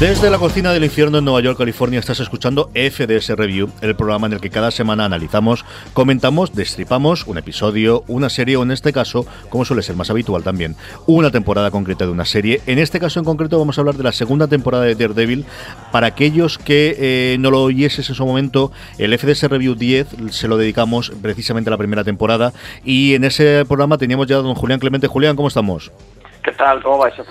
Desde la cocina del infierno en Nueva York, California, estás escuchando FDS Review, el programa en el que cada semana analizamos, comentamos, destripamos un episodio, una serie o en este caso, como suele ser más habitual también, una temporada concreta de una serie. En este caso en concreto vamos a hablar de la segunda temporada de Daredevil. Para aquellos que eh, no lo oyeses en su momento, el FDS Review 10 se lo dedicamos precisamente a la primera temporada y en ese programa teníamos ya a don Julián Clemente. Julián, ¿cómo estamos? ¿Qué tal? ¿Cómo va FJ?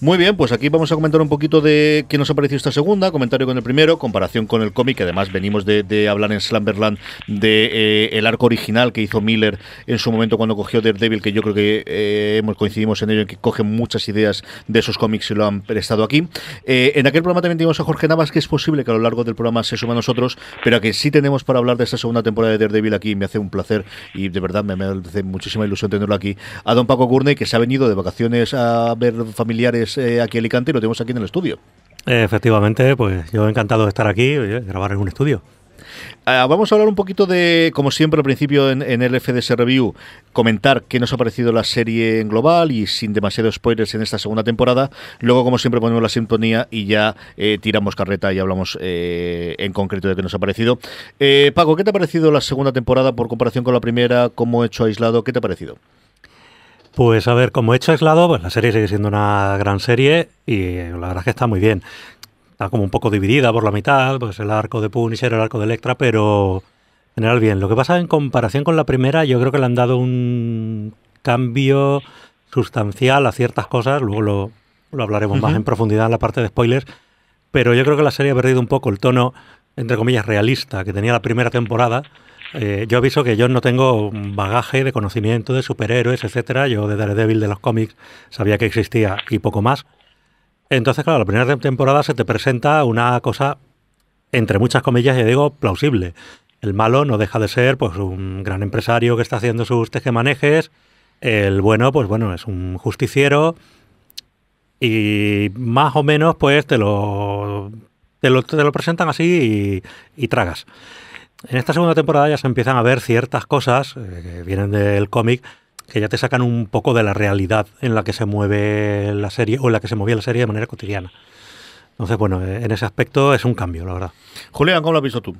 Muy bien, pues aquí vamos a comentar un poquito de qué nos ha parecido esta segunda, comentario con el primero, comparación con el cómic, además venimos de, hablar en Slumberland de eh, el arco original que hizo Miller en su momento cuando cogió Daredevil, que yo creo que eh, coincidimos en ello, en que coge muchas ideas de esos cómics y lo han prestado aquí. Eh, en aquel programa también teníamos a Jorge Navas, que es posible que a lo largo del programa se suma a nosotros, pero que sí tenemos para hablar de esta segunda temporada de Daredevil aquí, me hace un placer y de verdad me, me hace muchísima ilusión tenerlo aquí, a don Paco Gurney, que se ha venido de vacaciones a ver familiares eh, aquí en Alicante y lo tenemos aquí en el estudio. Efectivamente, pues yo encantado de estar aquí, oye, grabar en un estudio. Ah, vamos a hablar un poquito de, como siempre al principio en, el FDS Review, comentar qué nos ha parecido la serie en global y sin demasiados spoilers en esta segunda temporada. Luego, como siempre, ponemos la sintonía y ya eh, tiramos carreta y hablamos eh, en concreto de qué nos ha parecido. Paco, ¿qué te ha parecido la segunda temporada por comparación con la primera? ¿Cómo hecho aislado? ¿Qué te ha parecido? Pues a ver, como hecho aislado, pues la serie sigue siendo una gran serie y la verdad es que está muy bien. Está como un poco dividida por la mitad, pues el arco de Punisher, el arco de Electra, pero en general bien. Lo que pasa en comparación con la primera, yo creo que le han dado un cambio sustancial a ciertas cosas, luego lo, lo hablaremos más en profundidad en la parte de spoilers, pero yo creo que la serie ha perdido un poco el tono, entre comillas, realista que tenía la primera temporada eh, yo aviso que yo no tengo bagaje de conocimiento de superhéroes, etcétera. Yo de Daredevil de los cómics sabía que existía y poco más. Entonces, claro, la primera temporada se te presenta una cosa, entre muchas comillas, ya digo, plausible. El malo no deja de ser pues un gran empresario que está haciendo sus tejemanejes. El bueno, pues bueno, es un justiciero. Y más o menos, pues te lo, te lo, te lo presentan así y, y tragas. En esta segunda temporada ya se empiezan a ver ciertas cosas eh, que vienen del cómic que ya te sacan un poco de la realidad en la que se mueve la serie o en la que se movía la serie de manera cotidiana. Entonces, bueno, eh, en ese aspecto es un cambio, la verdad. Julián, ¿cómo lo has visto tú?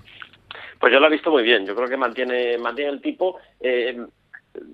Pues yo lo he visto muy bien. Yo creo que mantiene, mantiene el tipo. Eh,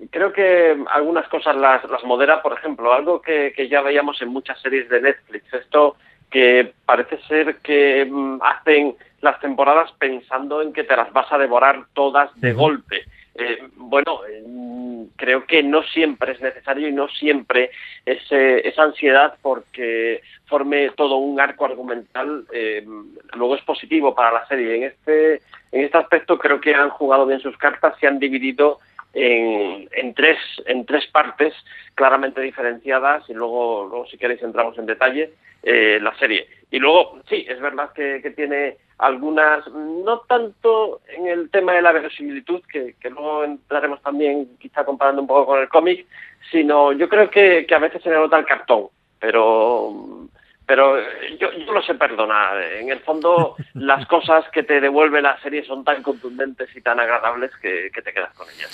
creo que algunas cosas las, las modera, por ejemplo, algo que, que, ya veíamos en muchas series de Netflix. Esto que parece ser que mm, hacen las temporadas pensando en que te las vas a devorar todas de golpe. Eh, bueno, mm, creo que no siempre es necesario y no siempre ese, esa ansiedad porque forme todo un arco argumental eh, luego es positivo para la serie. En este, en este aspecto creo que han jugado bien sus cartas, se han dividido en, en, tres, en tres partes claramente diferenciadas y luego, luego si queréis entramos en detalle eh, la serie. Y luego, sí, es verdad que, que, tiene algunas, no tanto en el tema de la verosimilitud, que, que luego entraremos también quizá comparando un poco con el cómic, sino yo creo que, que a veces se le nota el cartón, pero pero yo, yo lo sé perdonar. En el fondo, las cosas que te devuelve la serie son tan contundentes y tan agradables que, que te quedas con ellas.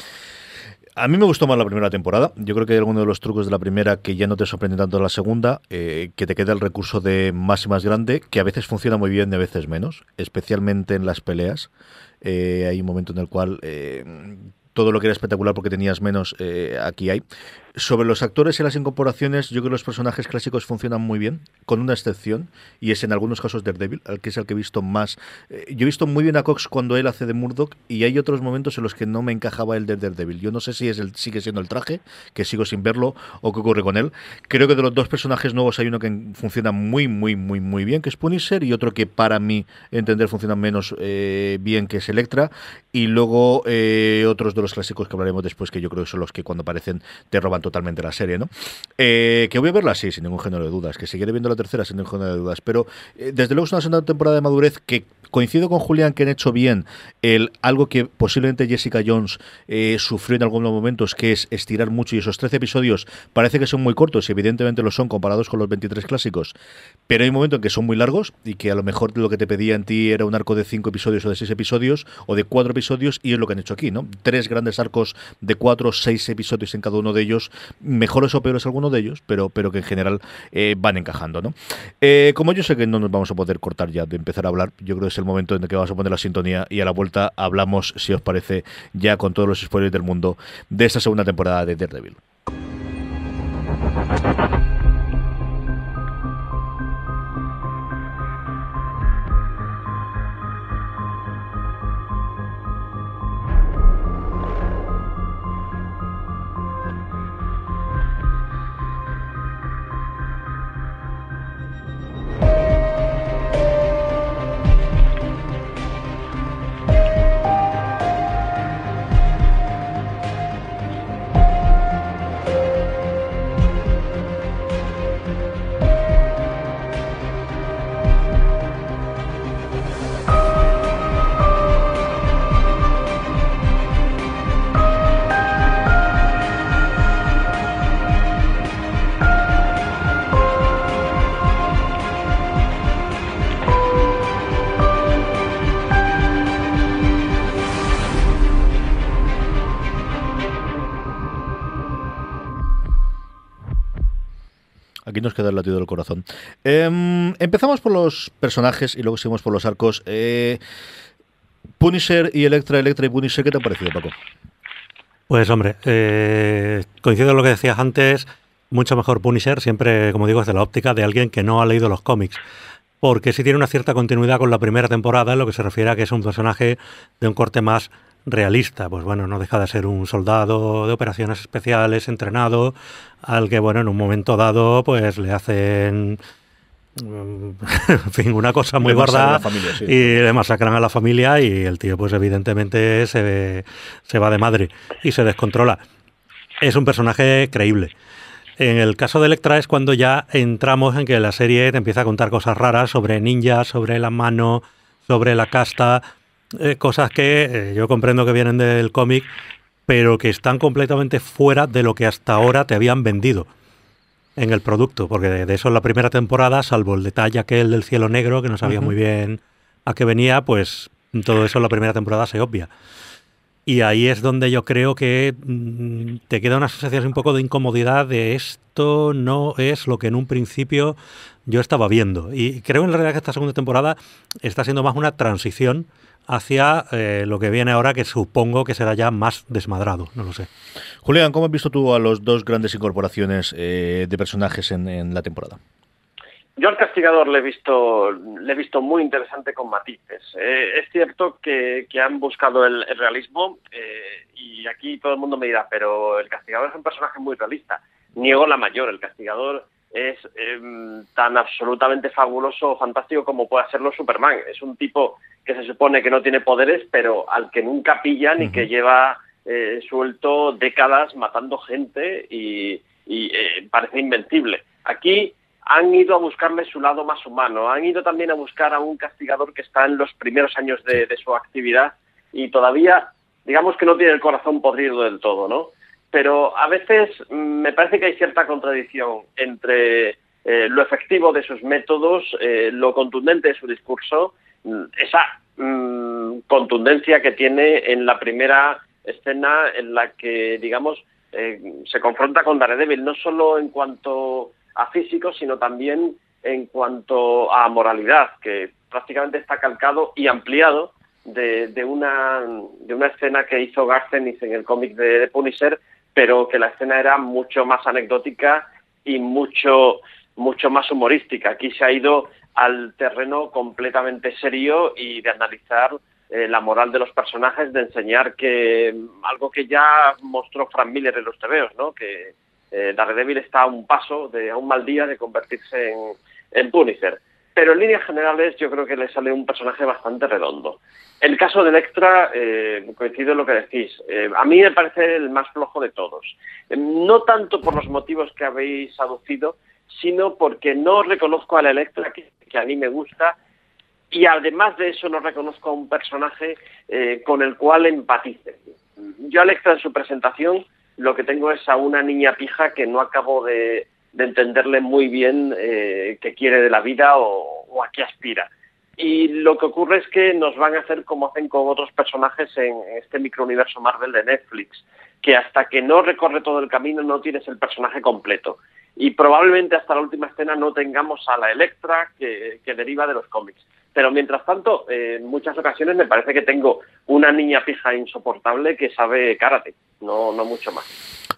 A mí me gustó más la primera temporada. Yo creo que hay algunos de los trucos de la primera que ya no te sorprende tanto en la segunda, eh, que te queda el recurso de más y más grande, que a veces funciona muy bien y a veces menos, especialmente en las peleas. Eh, hay un momento en el cual eh, todo lo que era espectacular porque tenías menos, eh, aquí hay. Sobre los actores y las incorporaciones, yo creo que los personajes clásicos funcionan muy bien, con una excepción, y es en algunos casos Daredevil, al que es el que he visto más. Eh, yo he visto muy bien a Cox cuando él hace de Murdoch, y hay otros momentos en los que no me encajaba el de Daredevil. Yo no sé si es el, sigue siendo el traje, que sigo sin verlo, o qué ocurre con él. Creo que de los dos personajes nuevos hay uno que funciona muy, muy, muy, muy bien, que es Punisher, y otro que para mí, entender, funciona menos eh, bien, que es Electra, y luego eh, otros de los clásicos que hablaremos después, que yo creo que son los que cuando aparecen te roban totalmente la serie, ¿no? Eh, que voy a verla así, sin ningún género de dudas, que seguiré viendo la tercera sin ningún género de dudas, pero eh, desde luego es una segunda temporada de madurez que coincido con Julián que han hecho bien el algo que posiblemente Jessica Jones eh, sufrió en algunos momentos, que es estirar mucho y esos 13 episodios parece que son muy cortos y evidentemente lo son comparados con los 23 clásicos, pero hay un momento en que son muy largos y que a lo mejor lo que te pedía en ti era un arco de 5 episodios o de 6 episodios o de 4 episodios y es lo que han hecho aquí, ¿no? Tres grandes arcos de 4 o 6 episodios en cada uno de ellos, mejores o peores algunos de ellos, pero, pero que en general eh, van encajando, ¿no? Eh, como yo sé que no nos vamos a poder cortar ya de empezar a hablar, yo creo que es el momento en el que vamos a poner la sintonía y a la vuelta hablamos, si os parece, ya con todos los spoilers del mundo de esta segunda temporada de Daredevil. El corazón. Em, empezamos por los personajes y luego seguimos por los arcos. Eh, Punisher y Electra, Electra y Punisher, ¿qué te ha parecido, Paco? Pues hombre, eh, coincido en lo que decías antes, mucho mejor Punisher, siempre, como digo, desde la óptica de alguien que no ha leído los cómics. Porque sí tiene una cierta continuidad con la primera temporada, en lo que se refiere a que es un personaje de un corte más realista. Pues bueno, no deja de ser un soldado de operaciones especiales, entrenado, al que, bueno, en un momento dado, pues le hacen en fin, una cosa muy gorda sí. y le masacran a la familia y el tío pues evidentemente se, se va de madre y se descontrola. Es un personaje creíble. En el caso de Electra es cuando ya entramos en que la serie te empieza a contar cosas raras sobre ninjas, sobre la mano, sobre la casta, eh, cosas que eh, yo comprendo que vienen del cómic, pero que están completamente fuera de lo que hasta ahora te habían vendido en el producto, porque de, de eso en la primera temporada, salvo el detalle aquel del cielo negro, que no sabía muy bien a qué venía, pues todo eso en la primera temporada se obvia. Y ahí es donde yo creo que mm, te queda una sensación un poco de incomodidad de esto no es lo que en un principio yo estaba viendo. Y creo en realidad que esta segunda temporada está siendo más una transición hacia eh, lo que viene ahora, que supongo que será ya más desmadrado, no lo sé. Julián, ¿cómo has visto tú a los dos grandes incorporaciones eh, de personajes en, en la temporada? Yo al castigador le he visto, le he visto muy interesante con matices. Eh, es cierto que, que han buscado el, el realismo eh, y aquí todo el mundo me dirá, pero el castigador es un personaje muy realista. Niego la mayor, el castigador es eh, tan absolutamente fabuloso o fantástico como pueda serlo Superman. Es un tipo que se supone que no tiene poderes, pero al que nunca pillan y que lleva eh, suelto décadas matando gente y, y eh, parece invencible. Aquí han ido a buscarle su lado más humano, han ido también a buscar a un castigador que está en los primeros años de, de su actividad y todavía, digamos que no tiene el corazón podrido del todo, ¿no? Pero a veces mm, me parece que hay cierta contradicción entre eh, lo efectivo de sus métodos, eh, lo contundente de su discurso, mm, esa mm, contundencia que tiene en la primera escena en la que, digamos, eh, se confronta con Daredevil, no solo en cuanto a físico, sino también en cuanto a moralidad, que prácticamente está calcado y ampliado de, una, de una escena que hizo Garcenis en el cómic de, Punisher, pero que la escena era mucho más anecdótica y mucho, mucho más humorística. Aquí se ha ido al terreno completamente serio y de analizar eh, la moral de los personajes, de enseñar que algo que ya mostró Frank Miller en los TVOs, ¿no? que eh, Daredevil está a un paso, de, a un mal día de convertirse en, en Punisher. Pero en líneas generales yo creo que le sale un personaje bastante redondo. El caso del extra, eh, coincido en lo que decís, eh, a mí me parece el más flojo de todos. Eh, no tanto por los motivos que habéis aducido, sino porque no reconozco a la Electra que, a mí me gusta y además de eso no reconozco a un personaje con el cual empatice. Yo a Electra en su presentación lo que tengo es a una niña pija que no acabo de, entenderle muy bien qué quiere de la vida o a qué aspira. Y lo que ocurre es que nos van a hacer como hacen con otros personajes en este microuniverso Marvel de Netflix, que hasta que no recorre todo el camino no tienes el personaje completo. Y probablemente hasta la última escena no tengamos a la Electra que, deriva de los cómics. Pero mientras tanto, en muchas ocasiones me parece que tengo una niña pija insoportable que sabe karate, no, no mucho más.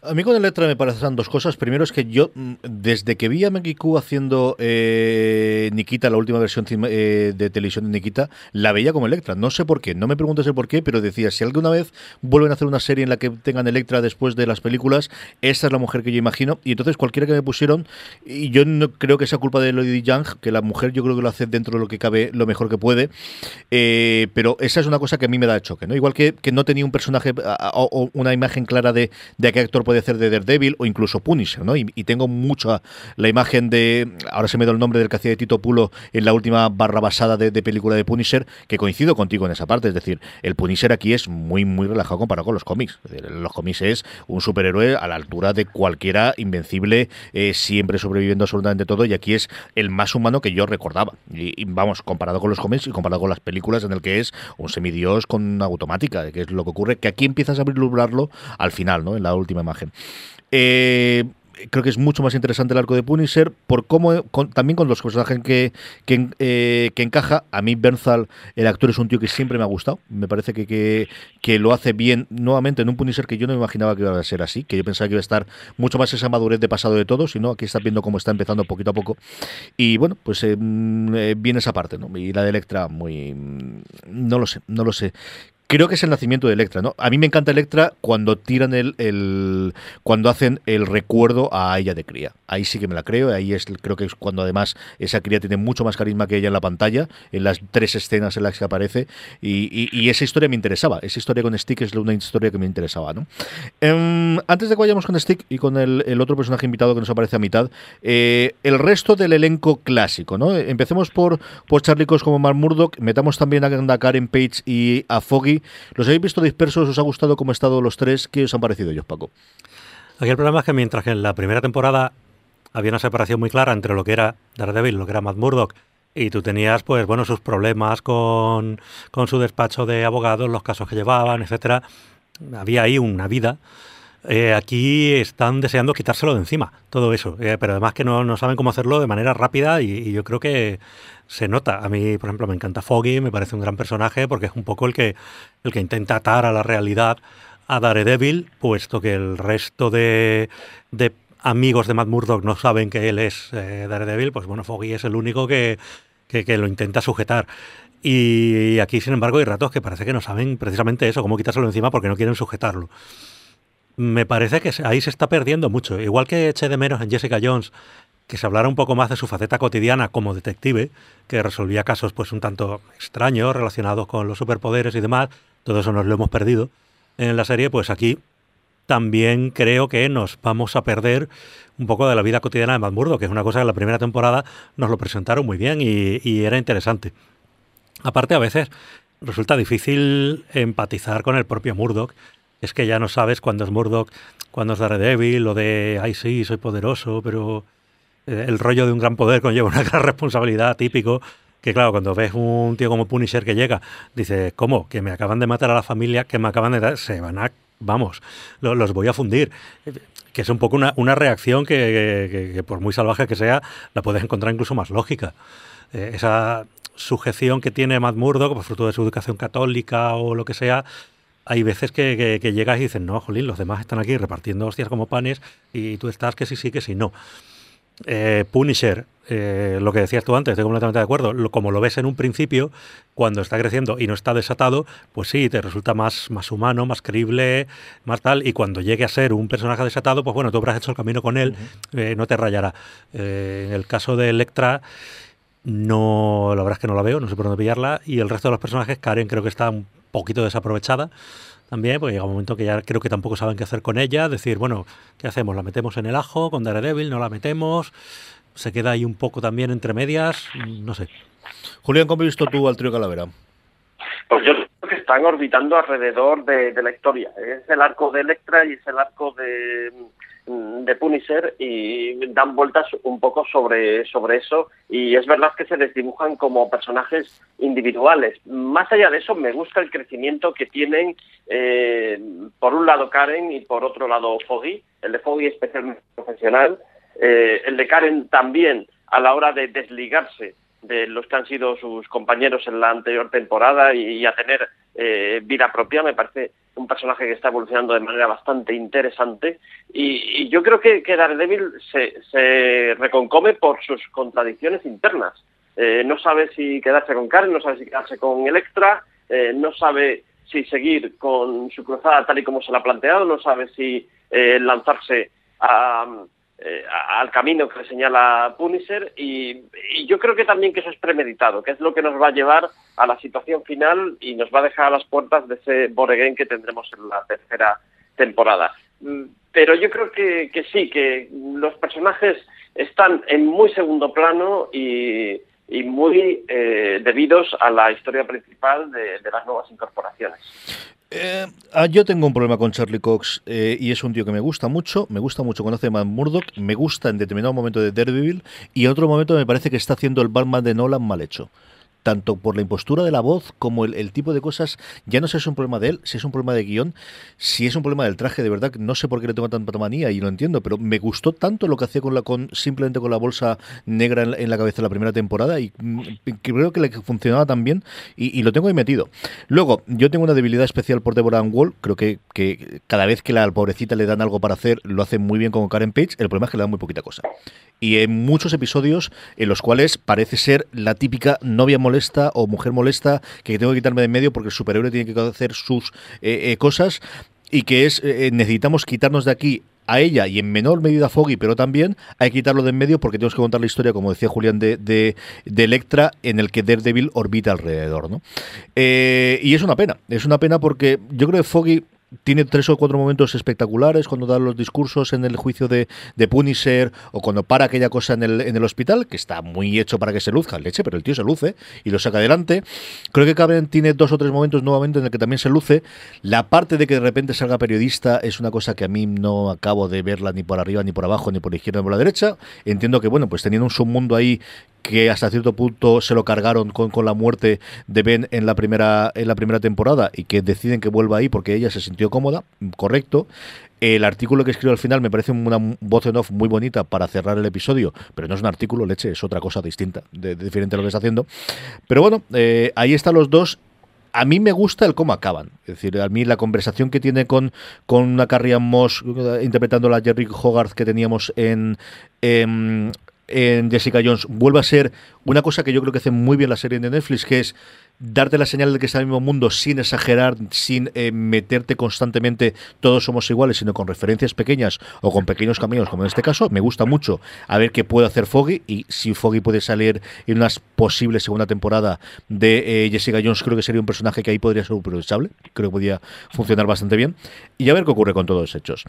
A mí con Electra me parecen dos cosas. Primero es que yo, mm, desde que vi a Mekiku haciendo eh, Nikita, la última versión eh, de televisión de Nikita, la veía como Electra. No sé por qué, no me preguntes el por qué, pero decía, si alguna vez vuelven a hacer una serie en la que tengan Electra después de las películas, esa es la mujer que yo imagino. Y entonces cualquiera que me pusieron, y yo no creo que sea culpa de Lady Young, que la mujer yo creo que lo hace dentro de lo que cabe lo mejor que puede, eh, pero esa es una cosa que a mí me da choque. ¿no? Igual que, que no tenía un personaje o una imagen clara de, de qué actor puede hacer de Daredevil o incluso Punisher, ¿no? Y, tengo mucha la imagen de, ahora se me da el nombre del que hacía de Tito Pulo en la última barra basada de, película de Punisher, que coincido contigo en esa parte, es decir, el Punisher aquí es muy, muy relajado comparado con los cómics. los cómics es un superhéroe a la altura de cualquiera, invencible, eh, siempre sobreviviendo absolutamente todo, y aquí es el más humano que yo recordaba. Y, vamos, comparado con los cómics y comparado con las películas en el que es un semidios con automática, que es lo que ocurre, que aquí empiezas a vislumbrarlo al final, ¿no? En la última imagen. Eh, creo que es mucho más interesante el arco de Punisher por cómo también con los personajes que, eh, que, encaja. A mí Bernthal, el actor, es un tío que siempre me ha gustado. Me parece que, que, lo hace bien nuevamente en un Punisher que yo no me imaginaba que iba a ser así, que yo pensaba que iba a estar mucho más esa madurez de pasado de todos, sino aquí está viendo cómo está empezando poquito a poco. Y bueno, pues eh, mm, viene esa parte, ¿no? Y la de Electra, muy... Mm, no lo sé, no lo sé creo que es el nacimiento de Electra, ¿no? A mí me encanta Electra cuando tiran el, el, cuando hacen el recuerdo a ella de cría. Ahí sí que me la creo, ahí es creo que es cuando además esa cría tiene mucho más carisma que ella en la pantalla, en las tres escenas en las que aparece y, esa historia me interesaba, esa historia con Stick es una historia que me interesaba, ¿no? Em, antes de que vayamos con Stick y con el, otro personaje invitado que nos aparece a mitad, eh, el resto del elenco clásico, ¿no? Empecemos por, por Charlie como Mark Murdock, metamos también a Karen Page y a Foggy ¿Los habéis visto dispersos? ¿Os ha gustado cómo han estado los tres? ¿Qué os han parecido ellos, Paco? Aquí el problema es que mientras que en la primera temporada había una separación muy clara entre lo que era Daredevil lo que era Matt Murdock, y tú tenías, pues, bueno, sus problemas con, su despacho de abogados, los casos que llevaban, etcétera. Había ahí una vida. Eh, aquí están deseando quitárselo de encima, todo eso. Eh, pero además que no, no, saben cómo hacerlo de manera rápida y, yo creo que se nota. A mí, por ejemplo, me encanta Foggy, me parece un gran personaje porque es un poco el que, el que intenta atar a la realidad a Daredevil, puesto que el resto de, de amigos de Matt Murdock no saben que él es eh, Daredevil, pues bueno, Foggy es el único que, que, lo intenta sujetar. Y aquí, sin embargo, hay ratos que parece que no saben precisamente eso, cómo quitárselo encima porque no quieren sujetarlo. Me parece que ahí se está perdiendo mucho. Igual que eché de menos en Jessica Jones que se hablara un poco más de su faceta cotidiana como detective, que resolvía casos pues un tanto extraños relacionados con los superpoderes y demás, todo eso nos lo hemos perdido en la serie, pues aquí también creo que nos vamos a perder un poco de la vida cotidiana de Matt que es una cosa que en la primera temporada nos lo presentaron muy bien y, y era interesante. Aparte, a veces resulta difícil empatizar con el propio Murdoch. Es que ya no sabes cuándo es Murdoch, cuándo es Daredevil, o de, ay sí, soy poderoso, pero eh, el rollo de un gran poder conlleva una gran responsabilidad, típico, que claro, cuando ves un tío como Punisher que llega, dice, ¿cómo? Que me acaban de matar a la familia, que me acaban de dar, se van a, vamos, los voy a fundir. Que es un poco una, una reacción que, por muy salvaje que sea, la puedes encontrar incluso más lógica. Eh, esa, sujeción que tiene Matt Murdock, por fruto de su educación católica o lo que sea, hay veces que, llegas y dices, no, jolín, los demás están aquí repartiendo hostias como panes y tú estás que sí, sí, que sí, no. Eh, Punisher, eh, lo que decías tú antes, estoy completamente de acuerdo. como lo ves en un principio, cuando está creciendo y no está desatado, pues sí, te resulta más, más humano, más creíble, más tal. Y cuando llegue a ser un personaje desatado, pues bueno, tú habrás hecho el camino con él, eh, no te rayará. en el caso de Electra, no, la verdad es que no la veo, no sé por dónde pillarla. Y el resto de los personajes, Karen creo que está poquito desaprovechada también, porque llega un momento que ya creo que tampoco saben qué hacer con ella, decir, bueno, ¿qué hacemos? ¿La metemos en el ajo con Daredevil? ¿No la metemos? Se queda ahí un poco también entre medias, no sé. Julián, ¿cómo has visto tú al trío Calavera? Pues yo creo que están orbitando alrededor de, de la historia. Es el arco de Electra y es el arco de, de Punisher y dan vueltas un poco sobre, sobre eso y es verdad que se desdibujan como personajes individuales. Más allá de eso, me gusta el crecimiento que tienen eh, por un lado Karen y por otro lado Foggy, el de Foggy especialmente profesional, eh, el de Karen también a la hora de desligarse de los que han sido sus compañeros en la anterior temporada y, a tener eh, vida propia. Me parece un personaje que está evolucionando de manera bastante interesante y, yo creo que, que Daredevil se, reconcome por sus contradicciones internas. Eh, no sabe si quedarse con Karen, no sabe si quedarse con Electra, eh, no sabe si seguir con su cruzada tal y como se la ha planteado, no sabe si lanzarse a, eh, al camino que señala Punisher y, yo creo que también que eso es premeditado, que es lo que nos va a llevar a la situación final y nos va a dejar a las puertas de ese Boreguen que tendremos en la tercera temporada. Mm, pero yo creo que, sí, que los personajes están en muy segundo plano y, muy eh, debidos a la historia principal de las nuevas incorporaciones. Eh, ah, yo tengo un problema con Charlie Cox eh, y es un tío que me gusta mucho, me gusta mucho cuando hace Matt Murdock, me gusta en determinado momento de Daredevil y en otro momento me parece que está haciendo el Batman de Nolan mal hecho tanto por la impostura de la voz como el, tipo de cosas, ya no sé si es un problema de él, si es un problema de guion, si es un problema del traje, de verdad, no sé por qué le tengo tanta manía y lo entiendo, pero me gustó tanto lo que hacía con la con simplemente con la bolsa negra en, la cabeza la primera temporada y mm, creo que le funcionaba tan bien y, lo tengo ahí metido. Luego, yo tengo una debilidad especial por Deborah Ann Wall, creo que, que cada vez que la pobrecita le dan algo para hacer, lo hace muy bien como Karen Page, el problema es que le dan muy poquita cosa. Y en muchos episodios en los cuales parece ser la típica novia molesta o mujer molesta que tengo que quitarme de en medio porque el superhéroe tiene que hacer sus eh, eh, cosas y que es eh, necesitamos quitarnos de aquí a ella y en menor medida a Foggy, pero también hay que quitarlo de en medio porque tenemos que contar la historia, como decía Julián, de, de, Electra, en el que Daredevil orbita alrededor. ¿no? y es una pena, es una pena porque yo creo que Foggy tiene tres o cuatro momentos espectaculares cuando da los discursos en el juicio de, de, Punisher o cuando para aquella cosa en el, en el hospital, que está muy hecho para que se luzca leche, pero el tío se luce y lo saca adelante. Creo que Caben tiene dos o tres momentos nuevamente en el que también se luce. La parte de que de repente salga periodista es una cosa que a mí no acabo de verla ni por arriba, ni por abajo, ni por la izquierda, ni por la derecha. Entiendo que, bueno, pues teniendo un submundo ahí que hasta cierto punto se lo cargaron con, con, la muerte de Ben en la primera en la primera temporada y que deciden que vuelva ahí porque ella se sintió cómoda, correcto. El artículo que escribo al final me parece una voz en off muy bonita para cerrar el episodio, pero no es un artículo, leche, es otra cosa distinta, de, diferente a lo que está haciendo. Pero bueno, eh, ahí están los dos a mí me gusta el cómo acaban. Es decir, a mí la conversación que tiene con, con una Carrie Moss interpretando a la Jerry Hogarth que teníamos en, en, en Jessica Jones vuelve a ser una cosa que yo creo que hace muy bien la serie de Netflix, que es darte la señal de que está en el mismo mundo sin exagerar, sin eh, meterte constantemente todos somos iguales, sino con referencias pequeñas o con pequeños caminos, como en este caso. Me gusta mucho a ver qué puede hacer Foggy y si Foggy puede salir en una posible segunda temporada de eh, Jessica Jones, creo que sería un personaje que ahí podría ser aprovechable, creo que podría funcionar bastante bien y a ver qué ocurre con todos los hechos.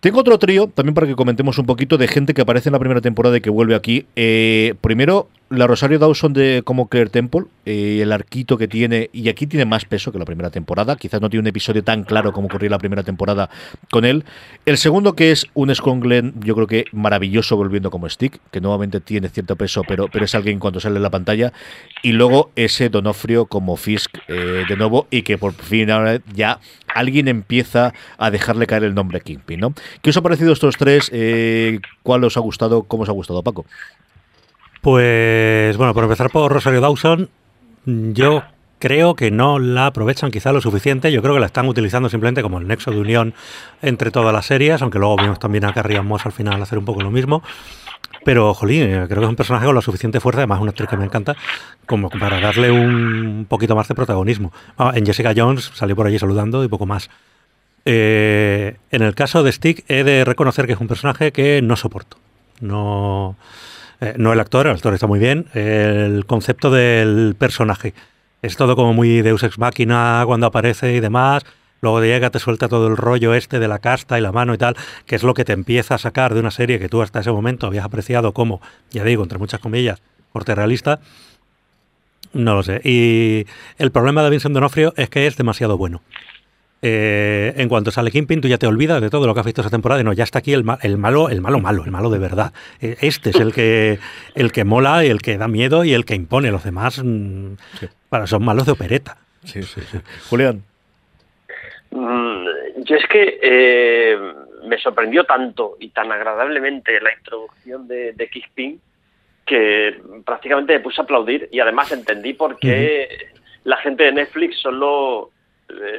Tengo otro trío, también para que comentemos un poquito, de gente que aparece en la primera temporada y que vuelve aquí. Eh, primero, la Rosario Dawson de como Claire Temple, eh, el arquito que tiene, y aquí tiene más peso que la primera temporada, quizás no tiene un episodio tan claro como ocurrió la primera temporada con él. El segundo que es un Scott Glenn, yo creo que maravilloso volviendo como Stick, que nuevamente tiene cierto peso, pero, pero es alguien cuando sale en la pantalla. Y luego ese Donofrio como Fisk eh, de nuevo, y que por fin ahora ya alguien empieza a dejarle caer el nombre Kingpin, ¿no? ¿Qué os ha parecido estos tres? Eh, ¿Cuál os ha gustado? ¿Cómo os ha gustado, Paco? Pues bueno, por empezar por Rosario Dawson, yo creo que no la aprovechan quizá lo suficiente. Yo creo que la están utilizando simplemente como el nexo de unión entre todas las series, aunque luego vimos también a Carrie Moss al final hacer un poco lo mismo. Pero, jolín, eh, creo que es un personaje con la suficiente fuerza, además una actriz que me encanta, como para darle un poquito más de protagonismo. Ah, en Jessica Jones salió por allí saludando y poco más. Eh, en el caso de Stick, he de reconocer que es un personaje que no soporto. No, eh, no el actor, el actor está muy bien. El concepto del personaje. Es todo como muy Deus Ex Máquina cuando aparece y demás. Luego llega, te suelta todo el rollo este de la casta y la mano y tal, que es lo que te empieza a sacar de una serie que tú hasta ese momento habías apreciado como, ya digo, entre muchas comillas, corte realista. No lo sé. Y el problema de Vincent Donofrio es que es demasiado bueno. Eh, en cuanto sale Kingpin, tú ya te olvidas de todo lo que has visto esa temporada y no, ya está aquí el, el malo, el malo malo, el malo de verdad. Eh, este es el que, el que mola y el que da miedo y el que impone. Los demás mm, para, son malos de opereta. Sí, sí, sí. Julián. Mm, yo es que eh, me sorprendió tanto y tan agradablemente la introducción de, de Kingpin que prácticamente me puse a aplaudir y además entendí por qué la gente de Netflix solo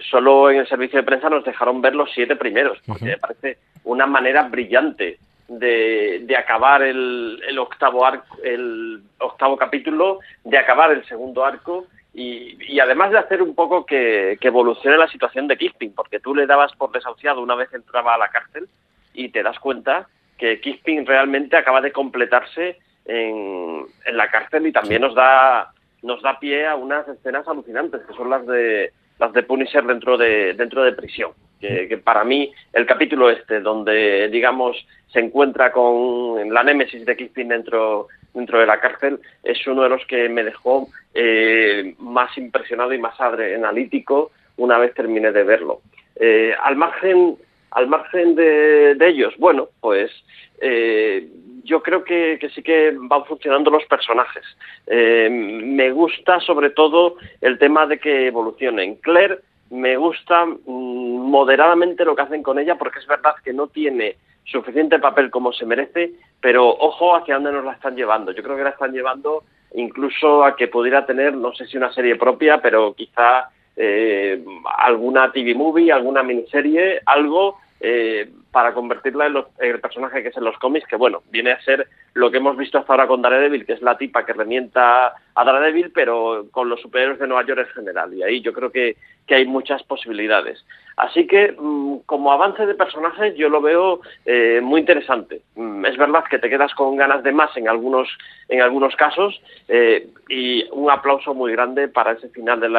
solo en el servicio de prensa nos dejaron ver los siete primeros, porque me parece una manera brillante de, de acabar el, el, octavo arco, el octavo capítulo, de acabar el segundo arco y, y además de hacer un poco que, que, evolucione la situación de Kisping, porque tú le dabas por desahuciado una vez entraba a la cárcel y te das cuenta que Kisping realmente acaba de completarse en, en la cárcel y también nos da nos da pie a unas escenas alucinantes, que son las de las de Punisher dentro de, dentro de prisión. Que, que, para mí el capítulo este, donde digamos se encuentra con la némesis de Kingpin dentro, dentro de la cárcel, es uno de los que me dejó eh, más impresionado y más analítico una vez terminé de verlo. Eh, al margen, al margen de, ellos, bueno, pues eh, yo creo que, sí que van funcionando los personajes. Eh, me gusta sobre todo el tema de que evolucionen. Claire me gusta mmm, moderadamente lo que hacen con ella porque es verdad que no tiene suficiente papel como se merece, pero ojo hacia dónde nos la están llevando. Yo creo que la están llevando incluso a que pudiera tener, no sé si una serie propia, pero quizá eh, alguna TV movie, alguna miniserie, algo eh, para convertirla en, los, en, el personaje que es en los cómics, que bueno, viene a ser lo que hemos visto hasta ahora con Daredevil, que es la tipa que remienta a Daredevil, pero con los superhéroes de Nueva York en general. Y ahí yo creo que, que hay muchas posibilidades. Así que, mmm, como avance de personajes, yo lo veo eh, muy interesante. Mm, es verdad que te quedas con ganas de más en algunos, en algunos casos, eh, y un aplauso muy grande para ese final de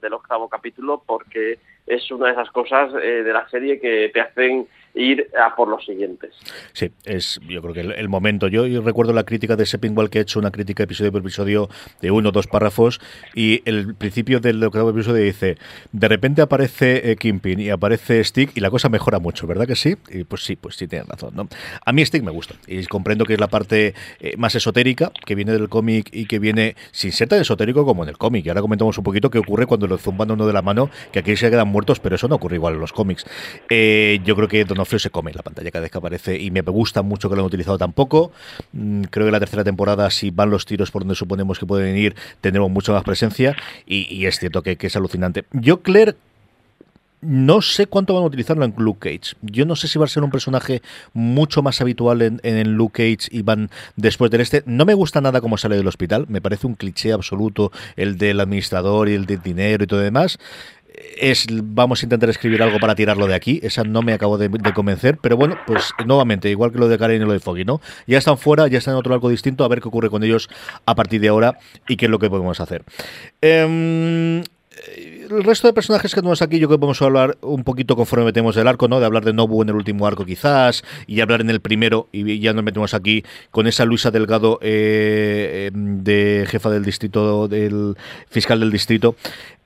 del octavo capítulo, porque es una de esas cosas eh, de la serie que te hacen ir a por los siguientes. Sí, es yo creo que el, momento. Yo, recuerdo la crítica de Seppingwall que he hecho una crítica episodio por episodio de uno o dos párrafos y el principio del octavo episodio dice de repente aparece eh, Kingpin y aparece Stick y la cosa mejora mucho, ¿verdad que sí? Y pues sí, pues sí tienes razón, ¿no? A mí Stick me gusta y comprendo que es la parte eh, más esotérica que viene del cómic y que viene sin ser tan esotérico como en el cómic. Y ahora comentamos un poquito qué ocurre cuando lo zumban uno de la mano, que aquí se quedan muertos, pero eso no ocurre igual en los cómics. Eh, yo creo que Donofrio se come la pantalla cada vez que aparece y me gusta mucho que lo han utilizado tampoco. Mm, creo que la tercera temporada, si van los tiros por donde suponemos que pueden ir, tendremos mucha más presencia y, y es cierto que, que, es alucinante. Yo, Claire, no sé cuánto van a utilizarlo en Luke Cage. Yo no sé si va a ser un personaje mucho más habitual en, en Luke Cage y van después del este. No me gusta nada cómo sale del hospital. Me parece un cliché absoluto el del administrador y el del dinero y todo demás es vamos a intentar escribir algo para tirarlo de aquí. Esa no me acabo de, convencer, pero bueno, pues nuevamente, igual que lo de Karen y lo de Foggy, ¿no? Ya están fuera, ya están en otro arco distinto, a ver qué ocurre con ellos a partir de ahora y qué es lo que podemos hacer. Eh, el resto de personajes que tenemos aquí, yo creo que podemos hablar un poquito conforme metemos el arco, ¿no? De hablar de Nobu en el último arco, quizás, y hablar en el primero, y ya nos metemos aquí con esa Luisa Delgado eh, de jefa del distrito, del fiscal del distrito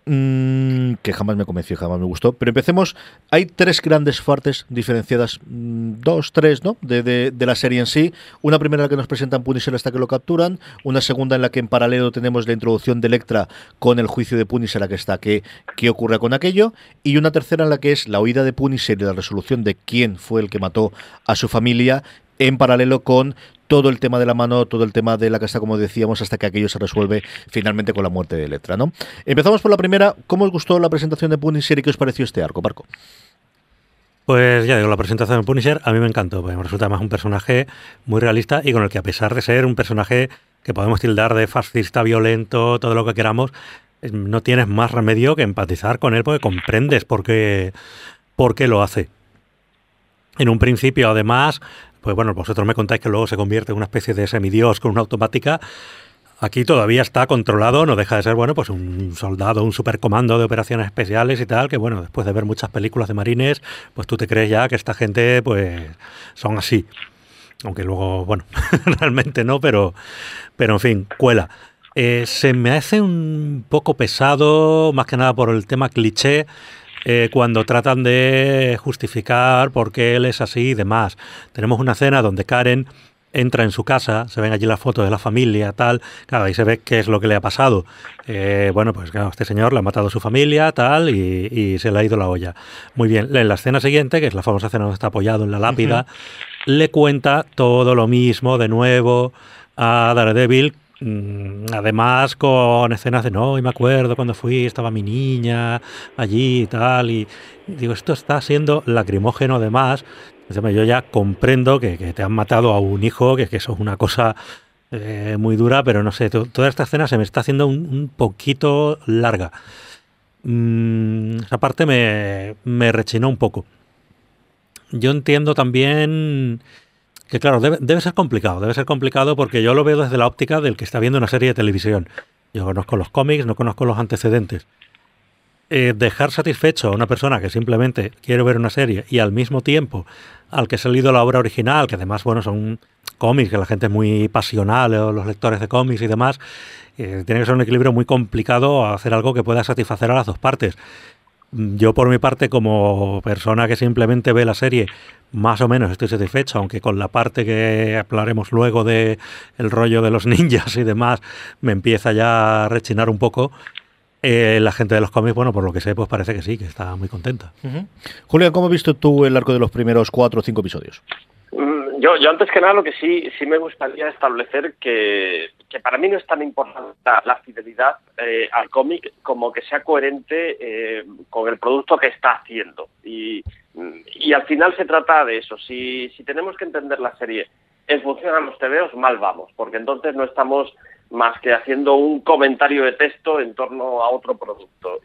mmm, que jamás me convenció, jamás me gustó. Pero empecemos. Hay tres grandes partes diferenciadas, mmm, dos, tres, ¿no? De, de, la serie en sí. Una primera en la que nos presentan Punisher hasta que lo capturan. Una segunda en la que en paralelo tenemos la introducción de Electra con el juicio de Punisher a que está, que qué ocurre con aquello. Y una tercera en la que es la huida de Punisher y la resolución de quién fue el que mató a su familia en paralelo con todo el tema de la mano, todo el tema de la casa, como decíamos, hasta que aquello se resuelve finalmente con la muerte de Letra, ¿no? Empezamos por la primera. ¿Cómo os gustó la presentación de Punisher y qué os pareció este arco, Parco? Pues ya digo, la presentación de Punisher a mí me encantó, porque me resulta más un personaje muy realista y con el que a pesar de ser un personaje que podemos tildar de fascista, violento, todo lo que queramos, eh, no tienes más remedio que empatizar con él porque comprendes por qué, por qué lo hace. En un principio, además, pues bueno, vosotros me contáis que luego se convierte en una especie de semidios con una automática. Aquí todavía está controlado, no deja de ser, bueno, pues un soldado, un supercomando de operaciones especiales y tal, que bueno, después de ver muchas películas de marines, pues tú te crees ya que esta gente, pues, son así. Aunque luego, bueno, realmente no, pero, pero en fin, cuela. Eh, se me hace un poco pesado, más que nada por el tema cliché, eh, cuando tratan de justificar por qué él es así y demás. Tenemos una escena donde Karen entra en su casa, se ven allí las fotos de la familia, tal, claro, ahí se ve qué es lo que le ha pasado. Eh, bueno, pues claro, este señor le ha matado a su familia, tal, y, se le ha ido la olla. Muy bien, en la escena siguiente, que es la famosa escena donde está apoyado en la lápida, le cuenta todo lo mismo de nuevo a Daredevil además con escenas de no, y me acuerdo cuando fui, estaba mi niña allí y tal, y digo, esto está siendo lacrimógeno además. Yo ya comprendo que, te han matado a un hijo, que, eso es una cosa eh, muy dura, pero no sé, toda esta escena se me está haciendo un, poquito larga. Mm, esa parte me, me rechinó un poco. Yo entiendo también que claro, debe, ser complicado, debe ser complicado porque yo lo veo desde la óptica del que está viendo una serie de televisión. Yo conozco los cómics, no conozco los antecedentes. Eh, dejar satisfecho a una persona que simplemente quiere ver una serie y al mismo tiempo al que ha salido la obra original, que además, bueno, son cómics, que la gente es muy pasional, o los lectores de cómics y demás, eh, tiene que ser un equilibrio muy complicado hacer algo que pueda satisfacer a las dos partes. Yo por mi parte, como persona que simplemente ve la serie, más o menos estoy satisfecho, aunque con la parte que hablaremos luego de el rollo de los ninjas y demás, me empieza ya a rechinar un poco. Eh, la gente de los cómics, bueno, por lo que sé, pues parece que sí, que está muy contenta. Julián, ¿cómo has visto tú el arco de los primeros cuatro o cinco episodios? Mm, yo, yo antes que nada lo que sí, sí me gustaría establecer que, que para mí no es tan importante la fidelidad eh, al cómic como que sea coherente eh, con el producto que está haciendo. Y, al final se trata de eso. Si, si tenemos que entender la serie en función a los tebeos, mal vamos, porque entonces no estamos más que haciendo un comentario de texto en torno a otro producto.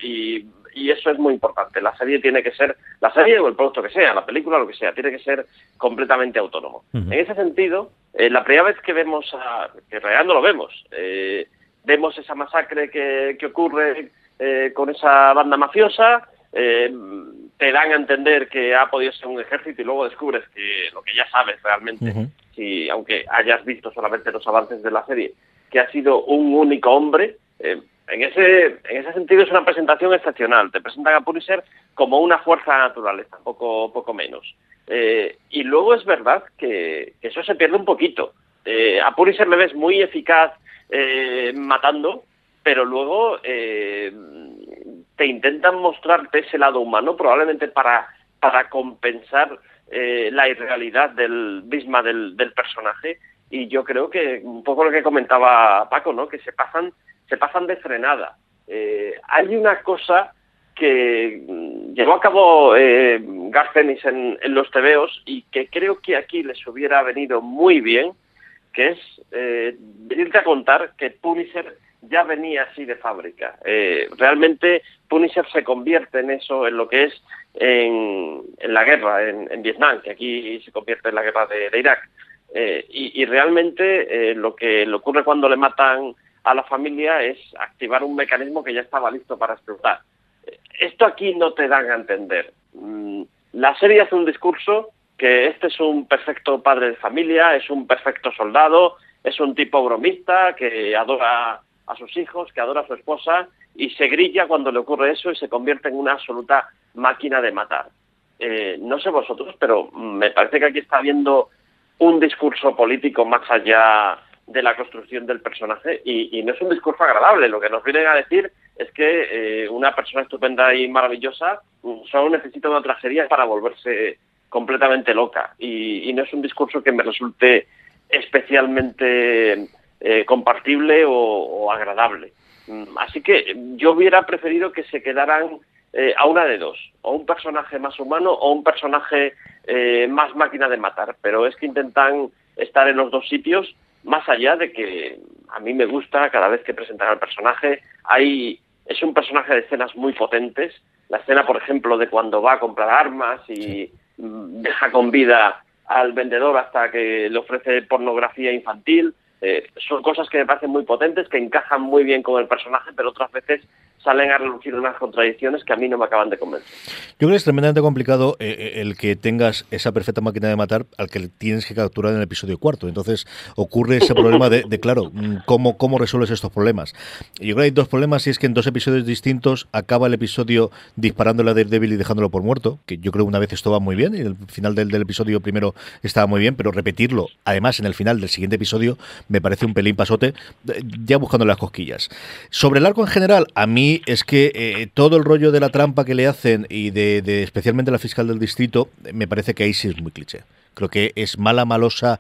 Y eso es muy importante. La serie tiene que ser, la serie o el producto que sea, la película, lo que sea, tiene que ser completamente autónomo. En ese sentido, eh, la primera vez que vemos, a, que en realidad no lo vemos, eh, vemos esa masacre que, que ocurre eh, con esa banda mafiosa, te dan a entender que ha podido ser un ejército y luego descubres que lo que ya sabes realmente, si aunque hayas visto solamente los avances de la serie, que ha sido un único hombre, en ese, en ese sentido es una presentación excepcional. Te presentan a Punisher como una fuerza naturaleza, poco, poco menos. Eh, y luego es verdad que, eso se pierde un poquito. Eh, a Punisher le ves muy eficaz eh, matando, pero luego te intentan mostrarte ese lado humano, probablemente para, para compensar la irrealidad del misma del personaje. Y yo creo que un poco lo que comentaba Paco, ¿no? Que se pasan se pasan de frenada. Eh, hay una cosa que mm, llevó a cabo eh, Garcenis en, los tebeos y que creo que aquí les hubiera venido muy bien, que es eh, venirte a contar que Punisher ya venía así de fábrica. Eh, realmente Punisher se convierte en eso, en lo que es en, la guerra, en, Vietnam, que aquí se convierte en la guerra de, Irak. Y, y, realmente lo que le ocurre cuando le matan a la familia es activar un mecanismo que ya estaba listo para explotar. Esto aquí no te dan a entender. Mm, la serie hace un discurso que este es un perfecto padre de familia, es un perfecto soldado, es un tipo bromista que adora a sus hijos, que adora a su esposa y se grilla cuando le ocurre eso y se convierte en una absoluta máquina de matar. Eh, no sé vosotros, pero me parece que aquí está habiendo un discurso político más allá de la construcción del personaje y, no es un discurso agradable. Lo que nos vienen a decir es que eh, una persona estupenda y maravillosa mm, solo necesita una tragedia para volverse completamente loca y, no es un discurso que me resulte especialmente eh, compartible o, agradable. Mm, así que yo hubiera preferido que se quedaran eh, a una de dos, o un personaje más humano o un personaje eh, más máquina de matar, pero es que intentan estar en los dos sitios, más allá de que a mí me gusta cada vez que presentan al personaje, hay, es un personaje de escenas muy potentes, la escena, por ejemplo, de cuando va a comprar armas y deja con vida al vendedor hasta que le ofrece pornografía infantil. Eh, son cosas que me parecen muy potentes, que encajan muy bien con el personaje, pero otras veces salen a relucir unas contradicciones que a mí no me acaban de convencer. Yo creo que es tremendamente complicado eh, eh, el que tengas esa perfecta máquina de matar al que tienes que capturar en el episodio cuarto. Entonces ocurre ese problema de, claro, mm, ¿cómo, ¿cómo resuelves estos problemas? Yo creo que hay dos problemas y es que en dos episodios distintos acaba el episodio disparándole a Daredevil y dejándolo por muerto, que yo creo que una vez esto va muy bien y el final del, del episodio primero estaba muy bien, pero repetirlo, además en el final del siguiente episodio, me parece un pelín pasote, eh, ya buscando las cosquillas. Sobre el arco en general, a mí es que eh, todo el rollo de la trampa que le hacen y de, especialmente la fiscal del distrito, me parece que ahí sí es muy cliché. Creo que es mala, malosa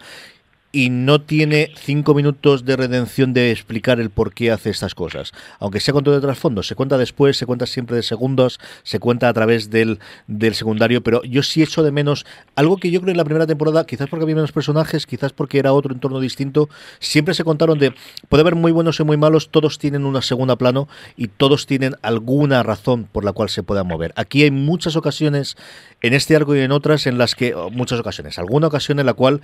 y no tiene cinco minutos de redención de explicar el por qué hace estas cosas. Aunque sea con todo el trasfondo, se cuenta después, se cuenta siempre de segundos, se cuenta a través del, del secundario, pero yo sí echo de menos algo que yo creo en la primera temporada, quizás porque había menos personajes, quizás porque era otro entorno distinto, siempre se contaron de, puede haber muy buenos y muy malos, todos tienen una segunda plano y todos tienen alguna razón por la cual se puedan mover. Aquí hay muchas ocasiones en este arco y en otras en las que, muchas ocasiones, alguna ocasión en la cual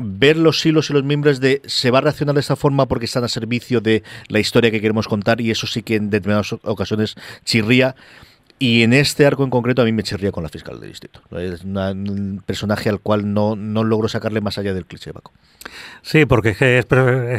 ver los hilos y los miembros de se va a reaccionar de esta forma porque están a servicio de la historia que queremos contar y eso sí que en determinadas ocasiones chirría. Y en este arco en concreto a mí me chirría con la fiscal del distrito. Es un personaje al cual no, no logro sacarle más allá del cliché, Paco. Sí, porque es, que es,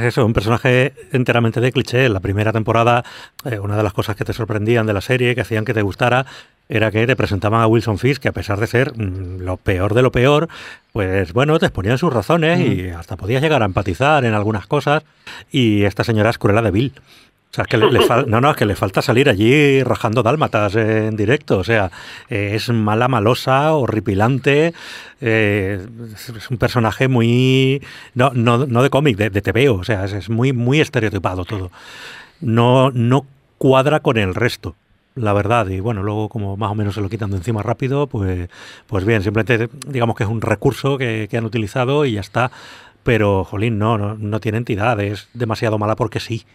eso, un personaje enteramente de cliché. En la primera temporada, eh, una de las cosas que te sorprendían de la serie, que hacían que te gustara, era que te presentaban a Wilson Fisk, que a pesar de ser mm, lo peor de lo peor, pues bueno, te exponían sus razones y mm. hasta podías llegar a empatizar en algunas cosas. Y esta señora es Cruella de Vil. O sea, es que le, no, no, es que le falta salir allí rajando dálmatas en directo. O sea, es mala, malosa, horripilante. Eh, es un personaje muy. No, no, no de cómic, de, de TVO. O sea, es, es, muy, muy estereotipado todo. No, no cuadra con el resto la verdad, y bueno, luego como más o menos se lo quitan de encima rápido, pues, pues bien, simplemente digamos que es un recurso que, han utilizado y ya está, pero jolín, no, no, no tiene entidad, es demasiado mala porque sí.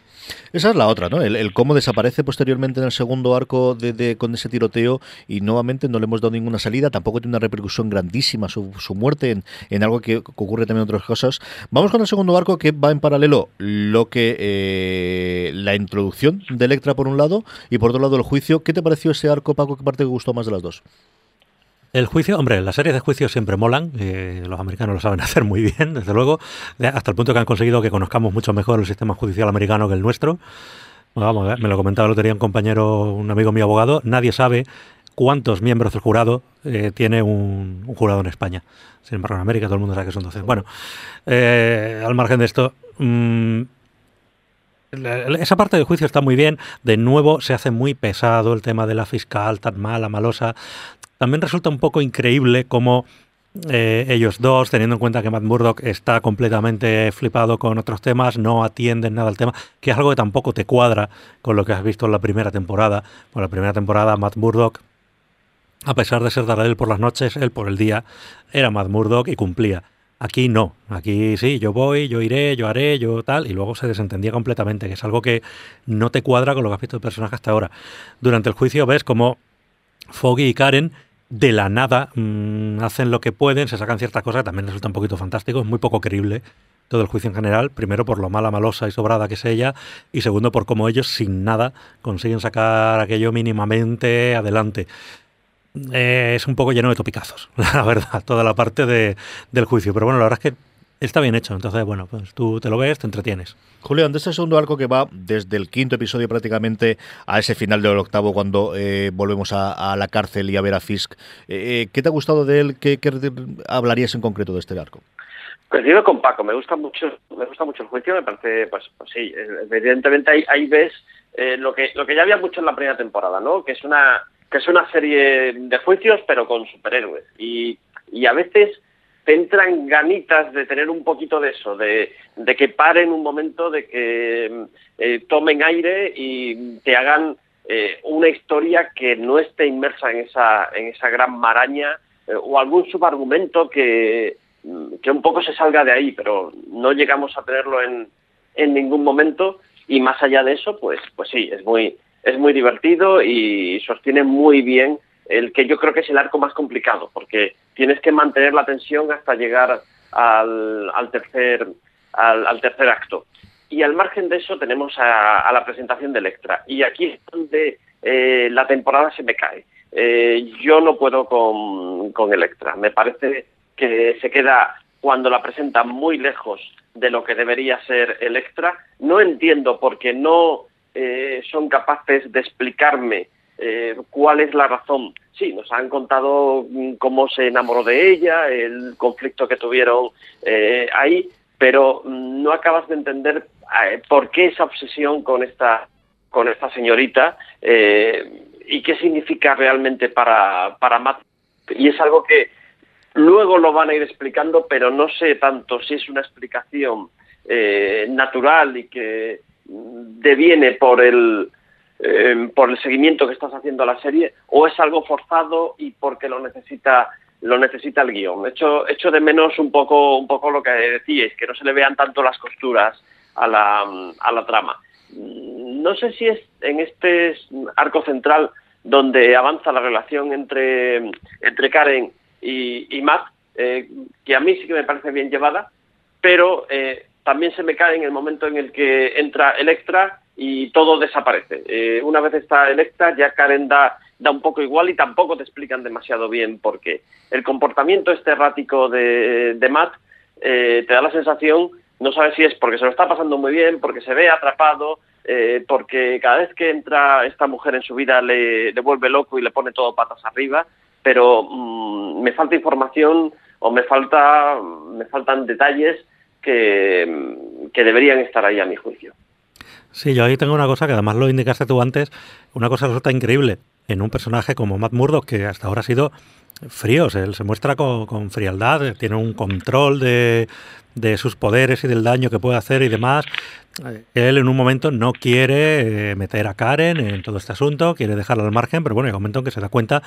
Esa es la otra, ¿no? El, cómo desaparece posteriormente en el segundo arco de, con ese tiroteo y nuevamente no le hemos dado ninguna salida, tampoco tiene una repercusión grandísima su, muerte en, algo que, ocurre también en otras cosas. Vamos con el segundo arco que va en paralelo lo que eh, la introducción de Electra por un lado y por otro lado el juicio. ¿Qué te pareció ese arco, Paco? ¿Qué parte te gustó más de las dos? El juicio, hombre, las series de juicio siempre molan, eh, los americanos lo saben hacer muy bien, desde luego, hasta el punto que han conseguido que conozcamos mucho mejor el sistema judicial americano que el nuestro. vamos, eh, me lo comentaba lo tenía un compañero, un amigo mío abogado, nadie sabe cuántos miembros del jurado eh, tiene un, jurado en España. Sin embargo, en América todo el mundo sabe que son 12. Bueno, al margen de esto, mm, esa parte del juicio está muy bien. De nuevo, se hace muy pesado el tema de la fiscal tan mala, malosa. También resulta un poco increíble cómo eh, ellos dos, teniendo en cuenta que Matt Murdock está completamente flipado con otros temas, no atienden nada al tema, que es algo que tampoco te cuadra con lo que has visto en la primera temporada. Por la primera temporada, Matt Murdock, a pesar de ser él por las noches, él por el día, era Matt Murdock y cumplía. Aquí no, aquí sí, yo voy, yo iré, yo haré, yo tal, y luego se desentendía completamente, que es algo que no te cuadra con lo que has visto del personaje hasta ahora. Durante el juicio ves como Foggy y Karen de la nada mm, hacen lo que pueden, se sacan ciertas cosas, también resulta un poquito fantástico, es muy poco creíble todo el juicio en general, primero por lo mala, malosa y sobrada que es ella, y segundo por cómo ellos sin nada consiguen sacar aquello mínimamente adelante. Eh, es un poco lleno de topicazos, la verdad, toda la parte de, del juicio, pero bueno, la verdad es que está bien hecho. Entonces, bueno, pues tú te lo ves, te entretienes. Julián, de ese segundo arco que va desde el quinto episodio prácticamente a ese final del octavo, cuando eh, volvemos a, la cárcel y a ver a Fisk, eh, eh, ¿qué te ha gustado de él? ¿Qué, hablarías en concreto de este arco? Coincido con Paco, me gusta mucho, me gusta mucho el juicio, me parece, pues, pues sí, evidentemente ahí, ahí ves lo que lo que ya había mucho en la primera temporada, ¿no? Que es una que es una serie de juicios pero con superhéroes y, y a veces te entran ganitas de tener un poquito de eso, de, que paren un momento, de que eh, tomen aire y te hagan eh, una historia que no esté inmersa en esa, en esa gran maraña eh, o algún subargumento que, que un poco se salga de ahí, pero no llegamos a tenerlo en, en ningún momento. Y más allá de eso, pues, pues sí, es muy, es muy divertido y sostiene muy bien el que yo creo que es el arco más complicado, porque tienes que mantener la tensión hasta llegar al, al tercer, al, tercer acto. Y al margen de eso tenemos a, la presentación de Electra. Y aquí es donde eh, la temporada se me cae. Eh, yo no puedo con, con Electra. Me parece que se queda cuando la presenta muy lejos de lo que debería ser Electra. No entiendo por qué no eh, son capaces de explicarme eh, cuál es la razón. Sí, nos han contado mm, cómo se enamoró de ella, el conflicto que tuvieron eh, ahí, pero mm, no acabas de entender eh, por qué esa obsesión con esta con esta señorita y qué significa realmente para para Matt. Y es algo que luego lo van a ir explicando, pero no sé tanto si es una explicación natural y que mm, deviene por el eh, por el seguimiento que estás haciendo a la serie o es algo forzado y porque lo necesita lo necesita el guion. Hecho, hecho de menos un poco, un poco lo que decíais, que no se le vean tanto las costuras a la, a la trama. No sé si es en este arco central donde avanza la relación entre, entre Karen y, Matt, eh, que a mí sí que me parece bien llevada, pero eh, también se me cae en el momento en el que entra Electra y todo desaparece. Eh, una vez está Electra, ya Karen da, da un poco igual y tampoco te explican demasiado bien por qué. El comportamiento este errático de, Matt eh, te da la sensación, no sabes si es porque se lo está pasando muy bien, porque se ve atrapado, eh, porque cada vez que entra esta mujer en su vida le, le vuelve loco y le pone todo patas arriba, pero mm, me falta información o me falta me faltan detalles que deberían estar ahí a mi juicio. Sí, yo ahí tengo una cosa que además lo indicaste tú antes, una cosa resulta increíble en un personaje como Matt Murdock, que hasta ahora ha sido frío, él se muestra con, frialdad, tiene un control de, sus poderes y del daño que puede hacer y demás. Él en un momento no quiere eh, meter a Karen en todo este asunto, quiere dejarla al margen, pero bueno, hay un momento en que se da cuenta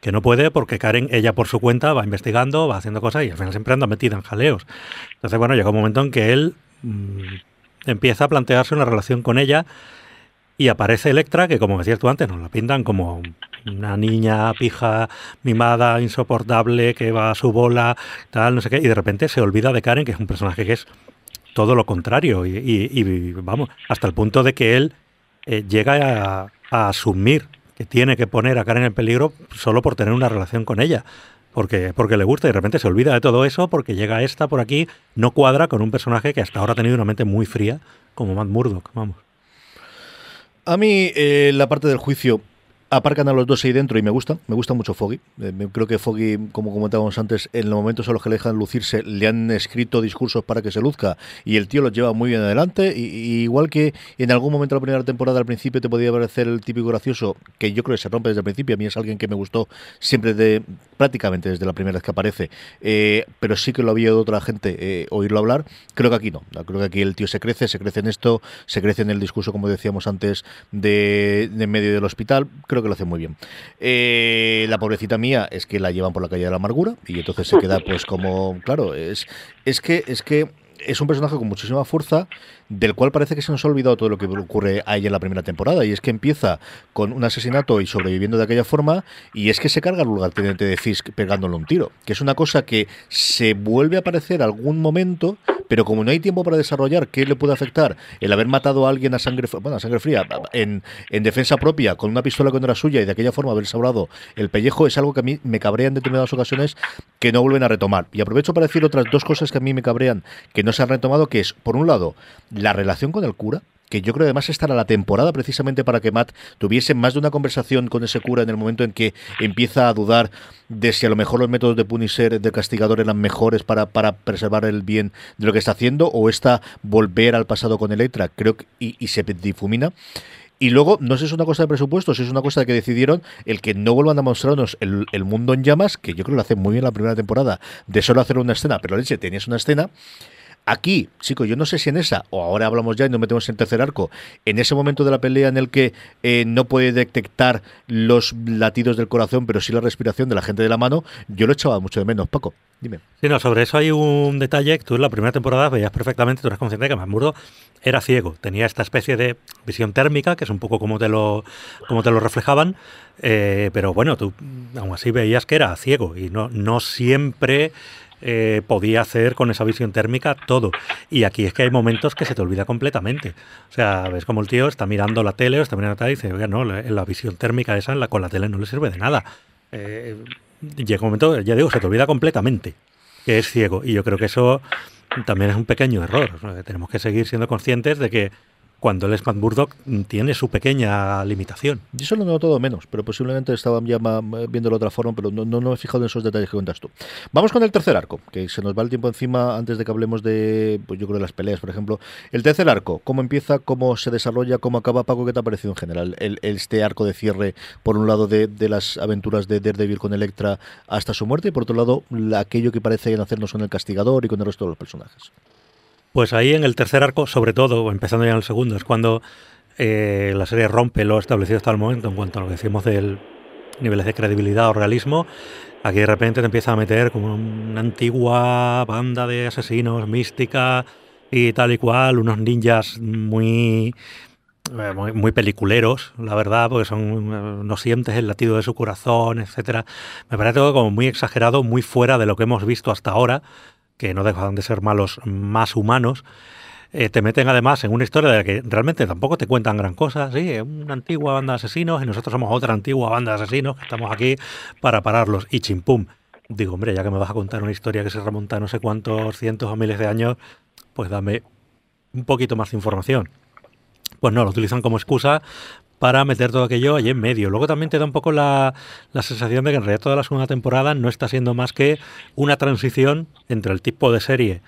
que no puede porque Karen, ella por su cuenta, va investigando, va haciendo cosas y al final siempre anda metida en jaleos. Entonces, bueno, llega un momento en que él mm, empieza a plantearse una relación con ella y aparece Electra, que como decías tú antes, nos la pintan como una niña pija, mimada, insoportable, que va a su bola, tal, no sé qué, y de repente se olvida de Karen, que es un personaje que es todo lo contrario, y, vamos, hasta el punto de que él eh, llega a, asumir que tiene que poner a Karen en peligro solo por tener una relación con ella porque, porque le gusta y de repente se olvida de todo eso porque llega esta por aquí, no cuadra con un personaje que hasta ahora ha tenido una mente muy fría como Matt Murdock, vamos. A mí eh, la parte del juicio aparcan a los dos ahí dentro y me gusta, me gusta mucho Foggy. Eh, creo que Foggy, como comentábamos antes, en los momentos en los que le dejan lucirse, le han escrito discursos para que se luzca y el tío los lleva muy bien adelante. Y, igual que en algún momento de la primera temporada al principio te podía parecer el típico gracioso, que yo creo que se rompe desde el principio, a mí es alguien que me gustó siempre de prácticamente desde la primera vez que aparece, eh, pero sí que lo había de otra gente eh, oírlo hablar. Creo que aquí no, creo que aquí el tío se crece, se crece en esto, se crece en el discurso, como decíamos antes, de, de medio del hospital. Creo que lo hace muy bien. Eh, la pobrecita mía es que la llevan por la calle de la amargura y entonces se queda pues como, claro, es, es que es que es un personaje con muchísima fuerza, del cual parece que se nos ha olvidado todo lo que ocurre a ella en la primera temporada. Y es que empieza con un asesinato y sobreviviendo de aquella forma, y es que se carga el lugarteniente de Fisk pegándole un tiro. Que es una cosa que se vuelve a aparecer algún momento, pero como no hay tiempo para desarrollar qué le puede afectar el haber matado a alguien a sangre, bueno, a sangre fría, en, en defensa propia, con una pistola que no era suya y de aquella forma haber sabrado el pellejo, es algo que a mí me cabrea en determinadas ocasiones que no vuelven a retomar. Y aprovecho para decir otras dos cosas que a mí me cabrean que no se han retomado, que es, por un lado, la relación con el cura, que yo creo además estará la temporada precisamente para que Matt tuviese más de una conversación con ese cura en el momento en que empieza a dudar de si a lo mejor los métodos de Punisher, de castigador, eran mejores para, para preservar el bien de lo que está haciendo, o esta volver al pasado con Electra, creo que, y, y se difumina. Y luego, no sé si es una cosa de presupuesto, si es una cosa de que decidieron el que no vuelvan a mostrarnos el, el mundo en llamas, que yo creo que lo hace muy bien la primera temporada, de solo hacer una escena, pero leche, tenías una escena Aquí, chicos, yo no sé si en esa, o ahora hablamos ya y nos metemos en tercer arco, en ese momento de la pelea en el que eh, no puede detectar los latidos del corazón, pero sí la respiración de la gente de la mano, yo lo echaba mucho de menos, Paco. Dime. Sí, no, sobre eso hay un detalle tú en la primera temporada veías perfectamente, tú eres consciente de que Mamurdo era ciego, tenía esta especie de visión térmica, que es un poco como te lo, como te lo reflejaban, eh, pero bueno, tú aún así veías que era ciego y no, no siempre eh, podía hacer con esa visión térmica todo. Y aquí es que hay momentos que se te olvida completamente. O sea, ves como el tío está mirando la tele o está mirando la tele y dice, oiga, no, la, visión térmica esa la, con la tele no le sirve de nada. Eh, llega un momento, ya digo, se te olvida completamente que es ciego. Y yo creo que eso también es un pequeño error. tenemos que seguir siendo conscientes de que cuando el Matt Burdock tiene su pequeña limitación. Yo solo lo todo menos, pero posiblemente estaba ya viéndolo de otra forma, pero no, no, me he fijado en esos detalles que cuentas tú. Vamos con el tercer arco, que se nos va el tiempo encima antes de que hablemos de, pues yo creo, de las peleas, por ejemplo. El tercer arco, ¿cómo empieza, cómo se desarrolla, cómo acaba, Paco? ¿Qué te ha parecido en general? El, este arco de cierre, por un lado, de, las aventuras de Daredevil con Electra hasta su muerte, y por otro lado, aquello que parece hacernos con el castigador y con el resto de los personajes. Pues ahí en el tercer arco, sobre todo, empezando ya en el segundo, es cuando eh, la serie rompe lo establecido hasta el momento en cuanto a lo que decimos del niveles de credibilidad o realismo. Aquí de repente te empieza a meter como una antigua banda de asesinos mística y tal y cual, unos ninjas muy, eh, muy, peliculeros, la verdad, porque son no sientes el latido de su corazón, etcétera. Me parece todo como muy exagerado, muy fuera de lo que hemos visto hasta ahora que no dejan de ser malos más humanos, eh, te meten además en una historia de la que realmente tampoco te cuentan gran cosa. Sí, es una antigua banda de asesinos y nosotros somos otra antigua banda de asesinos que estamos aquí para pararlos. Y chimpum. Digo, hombre, ya que me vas a contar una historia que se remonta a no sé cuántos cientos o miles de años, pues dame un poquito más de información. Pues no, lo utilizan como excusa para meter todo aquello allí en medio. Luego también te da un poco la, sensación de que en realidad toda la segunda temporada no está siendo más que una transición entre el tipo de serie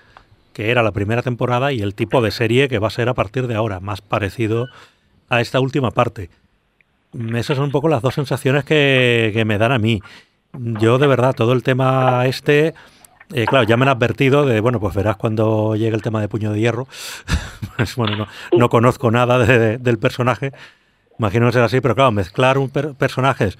que era la primera temporada y el tipo de serie que va a ser a partir de ahora, más parecido a esta última parte. Esas son un poco las dos sensaciones que, me dan a mí. Yo de verdad, todo el tema este... Eh, claro, ya me han advertido de, bueno, pues verás cuando llegue el tema de Puño de Hierro. pues bueno, no, conozco nada del personaje, Imagino ser así, pero claro, mezclar un personajes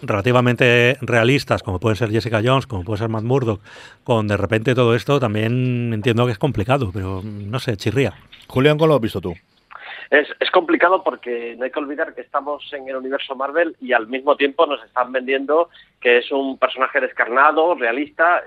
relativamente realistas, como pueden ser Jessica Jones, como puede ser Matt Murdock, con de repente todo esto, también entiendo que es complicado, pero no sé, chirría. Julián, ¿cómo lo has visto tú? Es, es, complicado porque no hay que olvidar que estamos en el universo Marvel y al mismo tiempo nos están vendiendo que es un personaje descarnado, realista.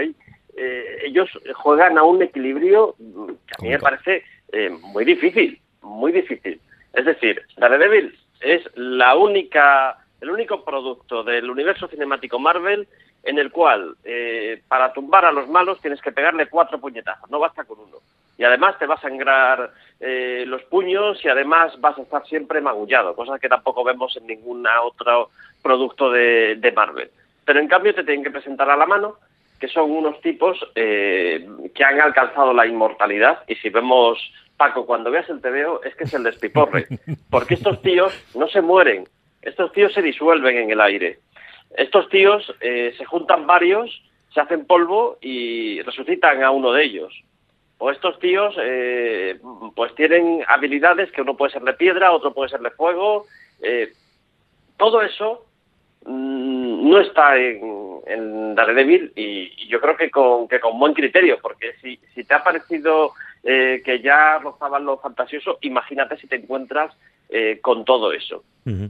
Eh, eh, ellos juegan a un equilibrio que a mí me parece eh, muy difícil, muy difícil. Es decir, Daredevil es la única, el único producto del universo cinemático Marvel en el cual eh, para tumbar a los malos tienes que pegarle cuatro puñetazos, no basta con uno. Y además te va a sangrar eh, los puños y además vas a estar siempre magullado, cosa que tampoco vemos en ningún otro producto de, Marvel. Pero en cambio te tienen que presentar a la mano que son unos tipos eh, que han alcanzado la inmortalidad y si vemos Paco, cuando veas el TVO es que es el despiporre, porque estos tíos no se mueren, estos tíos se disuelven en el aire. Estos tíos eh, se juntan varios, se hacen polvo y resucitan a uno de ellos. O estos tíos eh, pues tienen habilidades que uno puede ser de piedra, otro puede ser de fuego. Eh, todo eso no está en, en Daredevil y, yo creo que con, que con buen criterio, porque si, si te ha parecido eh, que ya rozaban lo fantasioso, imagínate si te encuentras eh, con todo eso.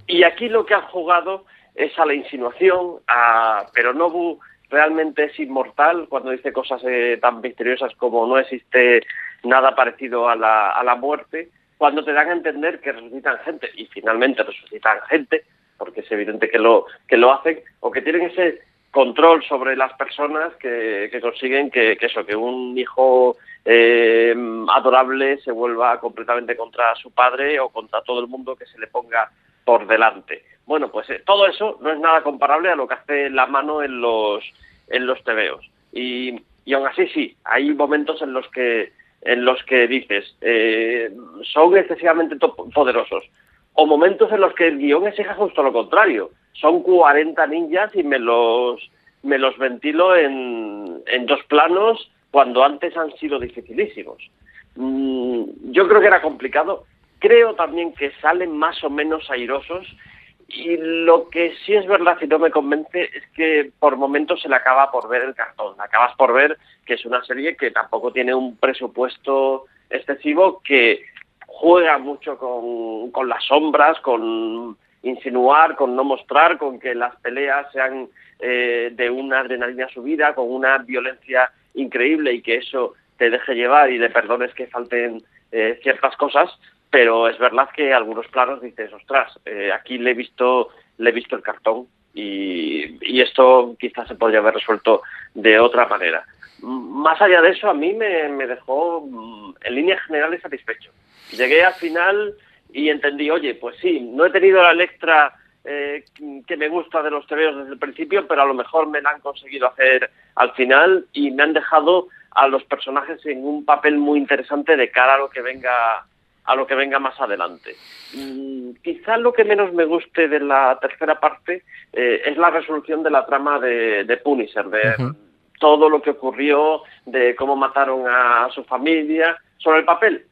Y aquí lo que han jugado es a la insinuación, a, pero Nobu realmente es inmortal cuando dice cosas eh, tan misteriosas como no existe nada parecido a la, a la muerte, cuando te dan a entender que resucitan gente, y finalmente resucitan gente, porque es evidente que lo, que lo hacen, o que tienen ese control sobre las personas que, consiguen que, eso, que un hijo eh, adorable se vuelva completamente contra su padre o contra todo el mundo que se le ponga por delante. Bueno, pues eh, todo eso no es nada comparable a lo que hace la mano en los en los tebeos. Y, y aún así sí, hay momentos en los que en los que dices eh, son excesivamente poderosos. O momentos en los que el guion exige justo lo contrario. Son 40 ninjas y me los, me los ventilo en, en dos planos cuando antes han sido dificilísimos. Mm, yo creo que era complicado. Creo también que salen más o menos airosos y lo que sí es verdad y no me convence es que por momentos se le acaba por ver el cartón. Acabas por ver que es una serie que tampoco tiene un presupuesto excesivo, que juega mucho con, las sombras, con insinuar, con no mostrar, con que las peleas sean eh, de una adrenalina subida, con una violencia increíble y que eso te deje llevar y de perdones que falten eh, ciertas cosas, pero es verdad que algunos planos dices, ostras, eh, aquí le he visto, le he visto el cartón y, esto quizás se podría haber resuelto de otra manera. Más allá de eso, a mí me, dejó mm, en líneas generales satisfecho. Llegué al final y entendí, oye, pues sí, no he tenido la Electra eh, que me gusta de los tebeos desde el principio, pero a lo mejor me la han conseguido hacer al final y me han dejado a los personajes en un papel muy interesante de cara a lo que venga a lo que venga más adelante. Mm, quizás lo que menos me guste de la tercera parte eh, es la resolución de la trama de, de Punisher, de todo lo que ocurrió, de cómo mataron a, su familia. Sobre el papel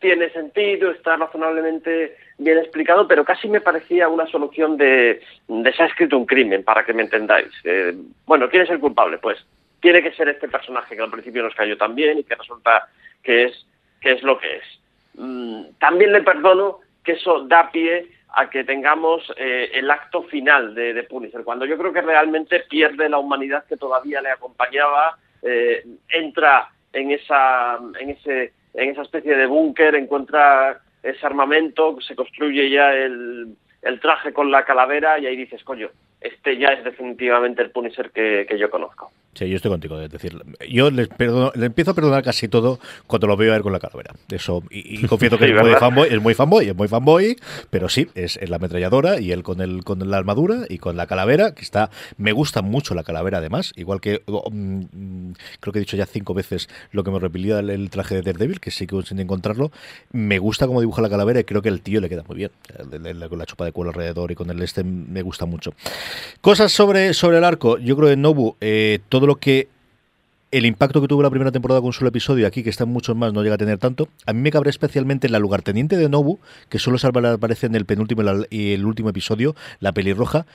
tiene sentido, está razonablemente bien explicado, pero casi me parecía una solución de, de se ha escrito un crimen, para que me entendáis. Eh, bueno, ¿quién es el culpable? Pues tiene que ser este personaje que al principio nos cayó tan bien y que resulta que es, que es lo que es. Mm, también le perdono que eso da pie a que tengamos eh, el acto final de, Punisher, cuando yo creo que realmente pierde la humanidad que todavía le acompañaba, eh, entra en esa, en, ese, en esa especie de búnker, encuentra ese armamento, se construye ya el, el traje con la calavera y ahí dices, coño, este ya es definitivamente el Punisher que, que yo conozco. Sí, yo estoy contigo. Es decir, yo le, le empiezo a perdonar casi todo cuando lo veo a él con la calavera. Eso, y, confieso que es, muy fanboy, es, muy fanboy, es muy fanboy, pero sí, es, la ametralladora y él con el con la armadura y con la calavera, que está. Me gusta mucho la calavera, además. Igual que oh, mm, creo que he dicho ya cinco veces lo que me repelía el, traje de Daredevil, que sí que sin encontrarlo. Me gusta cómo dibuja la calavera y creo que el tío le queda muy bien. con la chupa de cuero alrededor y con el este me gusta mucho. Cosas sobre, sobre el arco. Yo creo que Nobu, eh, todo lo que el impacto que tuvo la primera temporada con un solo episodio aquí, que están muchos más, no llega a tener tanto. A mí me cabré especialmente en la lugarteniente de Nobu, que solo aparece en el penúltimo y el último episodio, la pelirroja.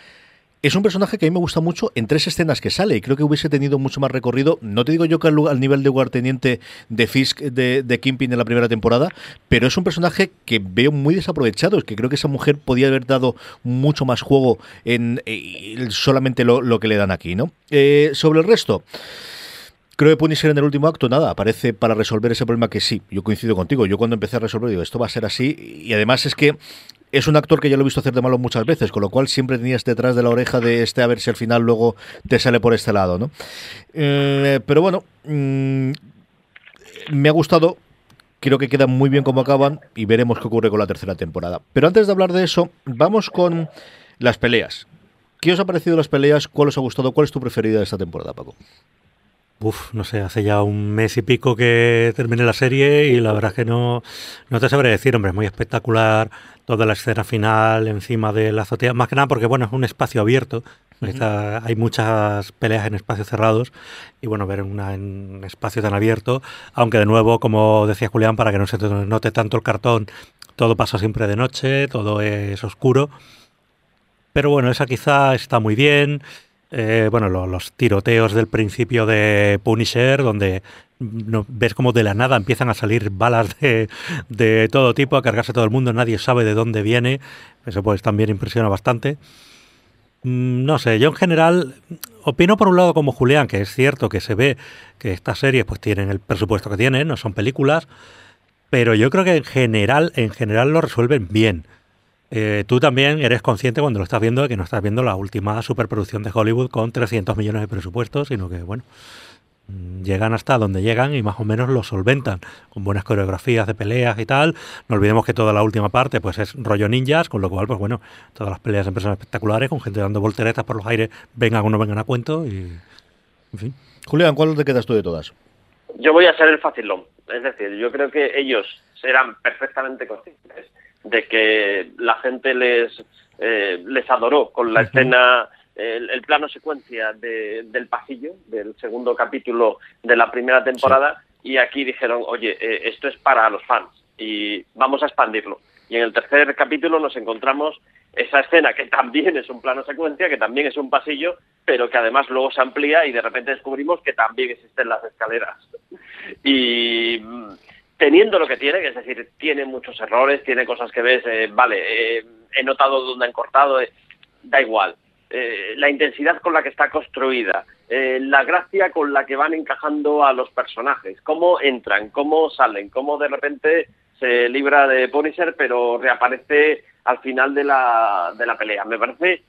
Es un personaje que a mí me gusta mucho en tres escenas que sale y creo que hubiese tenido mucho más recorrido. No te digo yo que al, nivel de lugarteniente de Fisk de, de en la primera temporada, pero es un personaje que veo muy desaprovechado. Es que creo que esa mujer podía haber dado mucho más juego en eh, solamente lo, que le dan aquí, ¿no? Eh, sobre el resto. Creo que Punisher en el último acto, nada, aparece para resolver ese problema que sí, yo coincido contigo. Yo cuando empecé a resolver, digo, esto va a ser así. Y además es que es un actor que ya lo he visto hacer de malo muchas veces, con lo cual siempre tenías detrás de la oreja de este a ver si al final luego te sale por este lado, ¿no? Eh, pero bueno, mm, me ha gustado. Creo que queda muy bien como acaban y veremos qué ocurre con la tercera temporada. Pero antes de hablar de eso, vamos con las peleas. ¿Qué os ha parecido las peleas? ¿Cuál os ha gustado? ¿Cuál es tu preferida de esta temporada, Paco? Uf, no sé, hace ya un mes y pico que terminé la serie y la verdad es que no, no te sabré decir, hombre, es muy espectacular toda la escena final encima de la azotea, más que nada porque, bueno, es un espacio abierto, hay muchas peleas en espacios cerrados y, bueno, ver una en espacio tan abierto, aunque de nuevo, como decía Julián, para que no se note tanto el cartón, todo pasa siempre de noche, todo es oscuro, pero bueno, esa quizá está muy bien. Eh, bueno, los tiroteos del principio de Punisher, donde no, ves como de la nada empiezan a salir balas de, todo tipo, a cargarse todo el mundo, nadie sabe de dónde viene. Eso pues también impresiona bastante. Mm, no sé, yo en general opino por un lado como Julián, que es cierto que se ve que estas series pues tienen el presupuesto que tienen, no son películas, pero yo creo que en general, en general lo resuelven bien. Eh, tú también eres consciente cuando lo estás viendo de que no estás viendo la última superproducción de Hollywood con 300 millones de presupuestos, sino que, bueno, mm, llegan hasta donde llegan y más o menos lo solventan, con buenas coreografías de peleas y tal. No olvidemos que toda la última parte pues es rollo ninjas, con lo cual, pues bueno, todas las peleas son espectaculares, con gente dando volteretas por los aires, vengan o no vengan a cuento y... En fin. Julián, ¿cuál te quedas tú de todas? Yo voy a ser el facilón. Es decir, yo creo que ellos serán perfectamente conscientes de que la gente les, eh, les adoró con la escena, el, plano secuencia del pasillo, del segundo capítulo de la primera temporada, y aquí dijeron, oye, eh, esto es para los fans y vamos a expandirlo. Y en el tercer capítulo nos encontramos esa escena que también es un plano secuencia, que también es un pasillo, pero que además luego se amplía y de repente descubrimos que también existen las escaleras. Y teniendo lo que tiene, es decir, tiene muchos errores, tiene cosas que ves, eh, vale, eh, he notado dónde han cortado, eh, da igual. la intensidad con la que está construida, la gracia con la que van encajando a los personajes, cómo entran, cómo salen, cómo de repente se libra de Punisher, pero reaparece al final de la, de la pelea. Me parece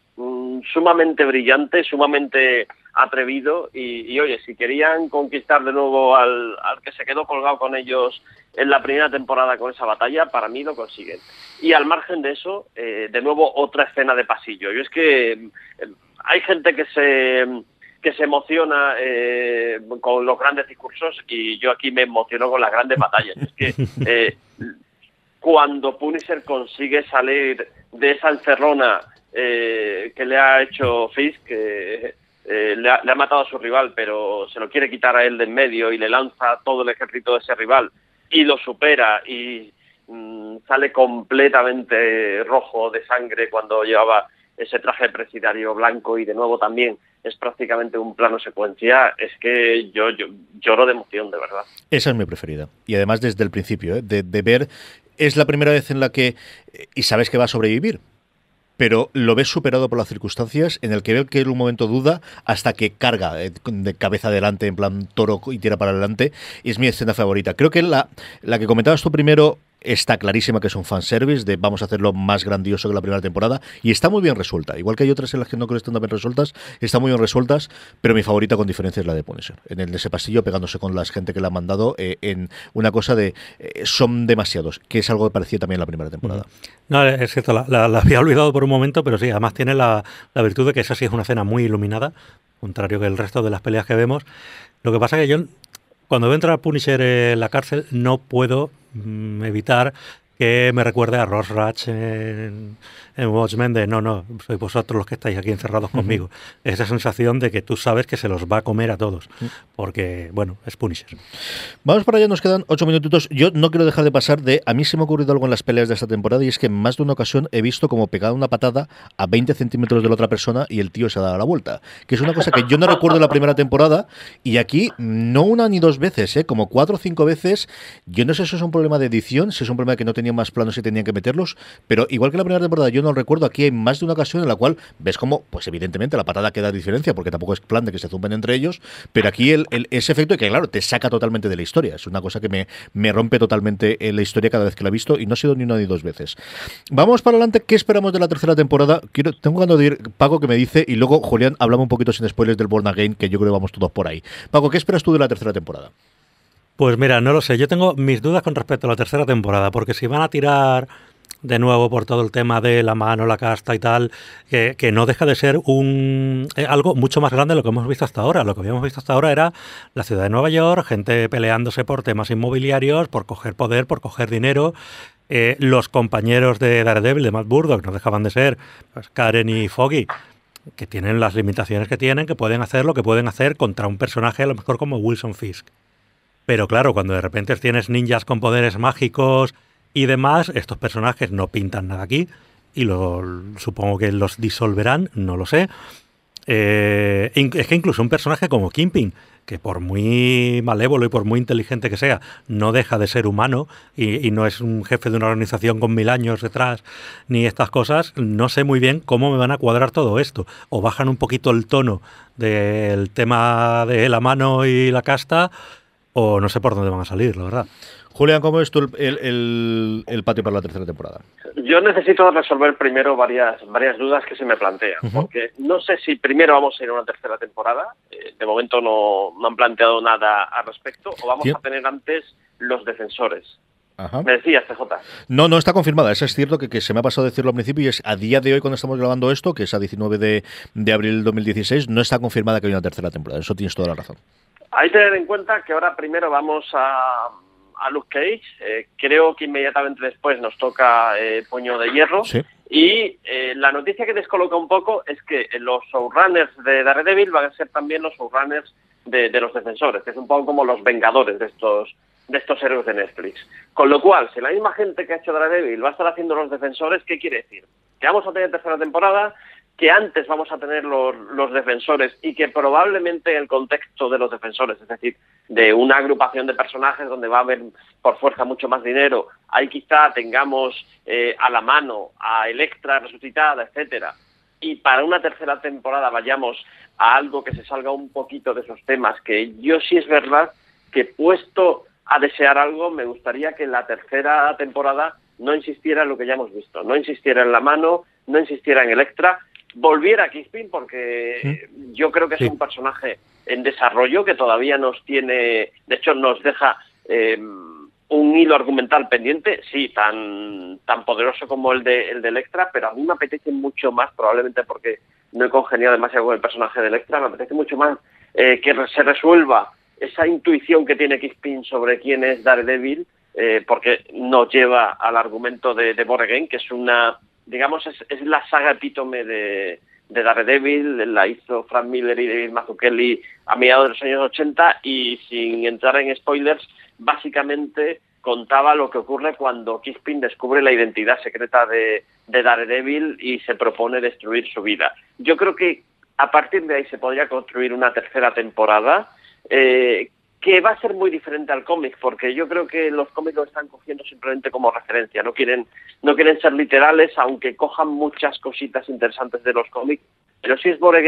sumamente brillante, sumamente atrevido y, oye, si querían conquistar de nuevo al, que se quedó colgado con ellos en la primera temporada con esa batalla, para mí lo consiguen. Y al margen de eso, eh, de nuevo otra escena de pasillo. Y es que eh, hay gente que se que se emociona eh, con los grandes discursos y yo aquí me emociono con las grandes batallas. Es que cuando Punisher consigue salir de esa encerrona que le ha hecho Fisk, que eh, le, ha, matado a su rival, pero se lo quiere quitar a él de en medio y le lanza todo el ejército de ese rival y lo supera y mm, sale completamente rojo de sangre cuando llevaba ese traje presidiario blanco y de nuevo también es prácticamente un plano secuencia, es que yo, lloro de emoción, de verdad. Esa es mi preferida. Y además desde el principio, ¿eh? de, de ver, es la primera vez en la que, y sabes que va a sobrevivir, pero lo ves superado por las circunstancias, en el que ve que en un momento duda hasta que carga eh, de cabeza adelante, en plan toro y tira para adelante, y es mi escena favorita. Creo que la, la que comentabas tú primero está clarísima que es un fanservice de vamos a hacerlo más grandioso que la primera temporada y está muy bien resuelta. Igual que hay otras en las que no creo que estén tan bien resueltas, está muy bien resueltas, pero mi favorita con diferencia es la de Punisher. En el, ese pasillo pegándose con la gente que la ha mandado eh, en una cosa de eh, son demasiados, que es algo que parecía también en la primera temporada. No, es cierto, la, había olvidado por un momento, pero sí, además tiene la, la virtud de que esa sí es una escena muy iluminada, contrario que el resto de las peleas que vemos. Lo que pasa es que yo cuando veo entrar a Punisher en la cárcel no puedo evitar que me recuerde a Ross Ratch en Watchmen de no, no, sois vosotros los que estáis aquí encerrados conmigo. Esa sensación de que tú sabes que se los va a comer a todos, porque, bueno, es Punisher. Vamos para allá, nos quedan ocho minutitos. Yo no quiero dejar de pasar de, a mí se me ha ocurrido algo en las peleas de esta temporada y es que en más de una ocasión he visto como pegada una patada a 20 centímetros de la otra persona y el tío se ha dado la vuelta, que es una cosa que yo no recuerdo en la primera temporada y aquí no una ni dos veces, ¿eh? como cuatro o cinco veces. Yo no sé si es un problema de edición, si es un problema de que no tenían más planos y tenían que meterlos, pero igual que la primera temporada yo no recuerdo, aquí hay más de una ocasión en la cual ves como, pues evidentemente la patada queda diferencia, porque tampoco es plan de que se zumben entre ellos, pero aquí el, ese efecto que, claro, te saca totalmente de la historia. Es una cosa que me, me rompe totalmente la historia cada vez que la he visto y no ha sido ni una ni dos veces. Vamos para adelante, ¿qué esperamos de la tercera temporada? Quiero, tengo ganas de Paco, que me dice, y luego Julián, hablamos un poquito sin spoilers del Born Again, que yo creo que vamos todos por ahí. Paco, ¿qué esperas tú de la tercera temporada? Pues mira, no lo sé. Yo tengo mis dudas con respecto a la tercera temporada, porque si van a tirar de nuevo por todo el tema de la mano, la casta y tal, que, no deja de ser un eh, algo mucho más grande de lo que hemos visto hasta ahora. Lo que habíamos visto hasta ahora era la ciudad de Nueva York, gente peleándose por temas inmobiliarios, por coger poder, por coger dinero. Eh, los compañeros de Daredevil, de Matt Burdock, no dejaban de ser pues, Karen y Foggy, que tienen las limitaciones que tienen, que pueden hacer lo que pueden hacer contra un personaje a lo mejor como Wilson Fisk. Pero claro, cuando de repente tienes ninjas con poderes mágicos, y demás, estos personajes no pintan nada aquí y lo, supongo que los disolverán, no lo sé. Eh, es que incluso un personaje como Kimping, que por muy malévolo y por muy inteligente que sea, no deja de ser humano y, no es un jefe de una organización con mil años detrás, ni estas cosas, no sé muy bien cómo me van a cuadrar todo esto. O bajan un poquito el tono del tema de la mano y la casta, o no sé por dónde van a salir, la verdad. Julián, ¿cómo es tu el, el, patio para la tercera temporada? Yo necesito resolver primero varias, varias dudas que se me plantean, porque no sé si primero vamos a ir a una tercera temporada, eh, de momento no, han planteado nada al respecto, o vamos a tener antes los defensores. Me decías, CJ. No, no está confirmada. Eso es cierto que, se me ha pasado a decirlo al principio y es a día de hoy cuando estamos grabando esto, que es a 19 de, de abril del 2016, no está confirmada que hay una tercera temporada. Eso tienes toda la razón. Hay que tener en cuenta que ahora primero vamos a a Luke Cage. Eh, creo que inmediatamente después nos toca eh, Puño de Hierro. Y eh, la noticia que descoloca un poco es que los showrunners de Daredevil van a ser también los showrunners de, de los defensores, que es un poco como los vengadores de estos de estos héroes de Netflix. Con lo cual, si la misma gente que ha hecho Daredevil va a estar haciendo los defensores, ¿qué quiere decir? Que vamos a tener tercera temporada, que antes vamos a tener los, los, defensores y que probablemente el contexto de los defensores, es decir, de una agrupación de personajes donde va a haber por fuerza mucho más dinero, ahí quizá tengamos eh, a la mano a Electra resucitada, etcétera, y para una tercera temporada vayamos a algo que se salga un poquito de esos temas, que yo sí es verdad que puesto a desear algo, me gustaría que la tercera temporada no insistiera en lo que ya hemos visto, no insistiera en la mano, no insistiera en Electra, volviera a Kingpin porque yo creo que es un personaje en desarrollo que todavía nos tiene, de hecho nos deja eh, un hilo argumental pendiente, sí, tan tan poderoso como el de el de Electra, pero a mí me apetece mucho más, probablemente porque no he congeniado demasiado con el personaje de Electra, me apetece mucho más eh, que se resuelva esa intuición que tiene Kingpin sobre quién es Daredevil, eh, porque nos lleva al argumento de, de Borgen, que es una digamos, es, es la saga epítome de, de Daredevil, la hizo Frank Miller y David Mazzucchelli a mediados de los años 80 y sin entrar en spoilers, básicamente contaba lo que ocurre cuando Kingpin descubre la identidad secreta de, de Daredevil y se propone destruir su vida. Yo creo que a partir de ahí se podría construir una tercera temporada eh, que va a ser muy diferente al cómic, porque yo creo que los cómics lo están cogiendo simplemente como referencia, no quieren, no quieren ser literales, aunque cojan muchas cositas interesantes de los cómics. Pero si es Board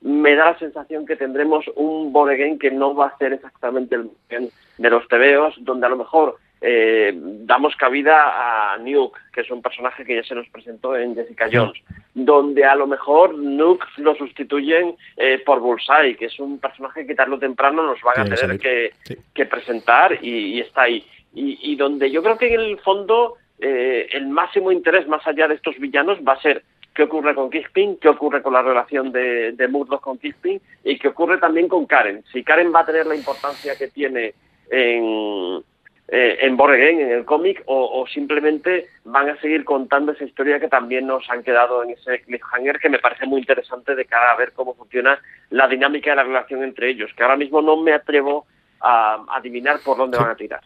me da la sensación que tendremos un Board que no va a ser exactamente el de los tebeos, donde a lo mejor eh, damos cabida a Nuke, que es un personaje que ya se nos presentó en Jessica Jones, donde a lo mejor Nuke lo sustituyen eh, por Bullseye, que es un personaje que tarde o temprano nos van a tener que, que, presentar y, y, está ahí. Y, y, donde yo creo que en el fondo eh, el máximo interés más allá de estos villanos va a ser qué ocurre con Kingpin, qué ocurre con la relación de, de Murdoch con Kingpin y qué ocurre también con Karen. Si Karen va a tener la importancia que tiene en, eh, en Borreguen, en el cómic, o, o, simplemente van a seguir contando esa historia que también nos han quedado en ese cliffhanger que me parece muy interesante de cara a ver cómo funciona la dinámica de la relación entre ellos, que ahora mismo no me atrevo a adivinar por dónde sí. van a tirar.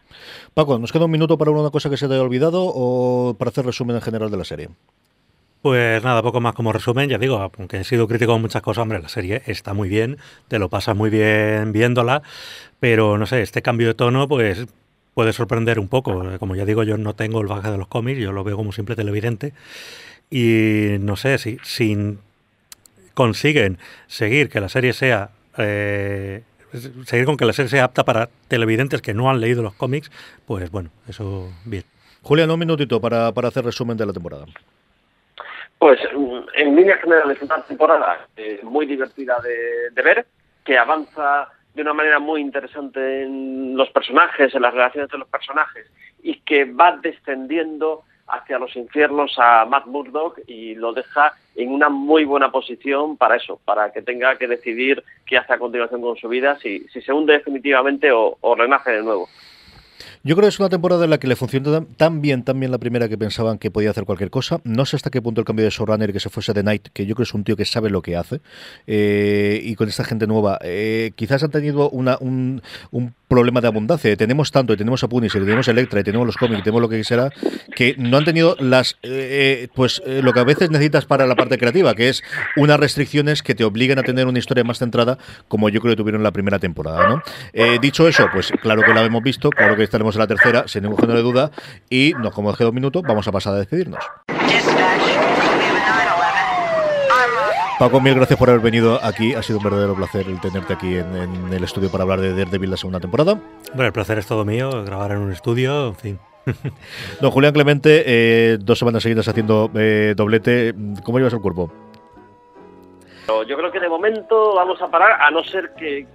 Paco, ¿nos queda un minuto para una cosa que se te haya olvidado o para hacer resumen en general de la serie? Pues nada, poco más como resumen, ya digo, aunque he sido crítico con muchas cosas, hombre, la serie está muy bien, te lo pasas muy bien viéndola, pero no sé, este cambio de tono, pues puede sorprender un poco. Como ya digo, yo no tengo el bagaje de los cómics, yo lo veo como simple televidente. Y no sé, si, si consiguen seguir que la serie sea. Eh, seguir con que la serie sea apta para televidentes que no han leído los cómics, pues bueno, eso bien. Julián, un minutito para, para hacer resumen de la temporada. Pues en líneas generales, una temporada eh, muy divertida de, de ver, que avanza de una manera muy interesante en los personajes, en las relaciones de los personajes, y que va descendiendo hacia los infiernos a Matt Murdock y lo deja en una muy buena posición para eso, para que tenga que decidir qué hace a continuación con su vida, si, si se hunde definitivamente o, o renace de nuevo. Yo creo que es una temporada en la que le funciona tan bien, tan bien la primera que pensaban que podía hacer cualquier cosa. No sé hasta qué punto el cambio de showrunner que se fuese de Night, que yo creo que es un tío que sabe lo que hace, eh, y con esta gente nueva, eh, quizás han tenido un, problema de abundancia. Tenemos tanto, y tenemos a Punisher, y tenemos Electra, y tenemos los cómics, y tenemos lo que será, que no han tenido las, eh, pues lo que a veces necesitas para la parte creativa, que es unas restricciones que te obliguen a tener una historia más centrada, como yo creo que tuvieron la primera temporada. ¿no? dicho eso, pues claro que la hemos visto, claro que estaremos en la tercera, sin ningún género de duda, y nos como dejé dos minutos, vamos a pasar a despedirnos. Paco, mil gracias por haber venido aquí. Ha sido un verdadero placer el tenerte aquí en, en el estudio para hablar de Daredevil la segunda temporada. Bueno, el placer es todo mío, grabar en un estudio, en fin. Don Julián Clemente, eh, dos semanas seguidas haciendo eh, doblete. ¿Cómo llevas el cuerpo? Yo creo que de momento vamos a parar, a no ser que,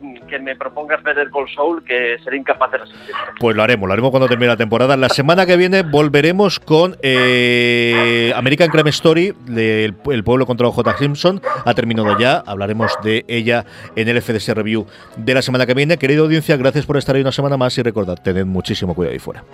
me propongas ver el Call Soul, que seré incapaz de resistir. Pues lo haremos, lo haremos cuando termine la temporada. La semana que viene volveremos con eh, American Crime Story, del El pueblo contra J. Simpson. Ha terminado ya, hablaremos de ella en el FDS Review de la semana que viene. Querida audiencia, gracias por estar ahí una semana más y recordad, tened muchísimo cuidado ahí fuera.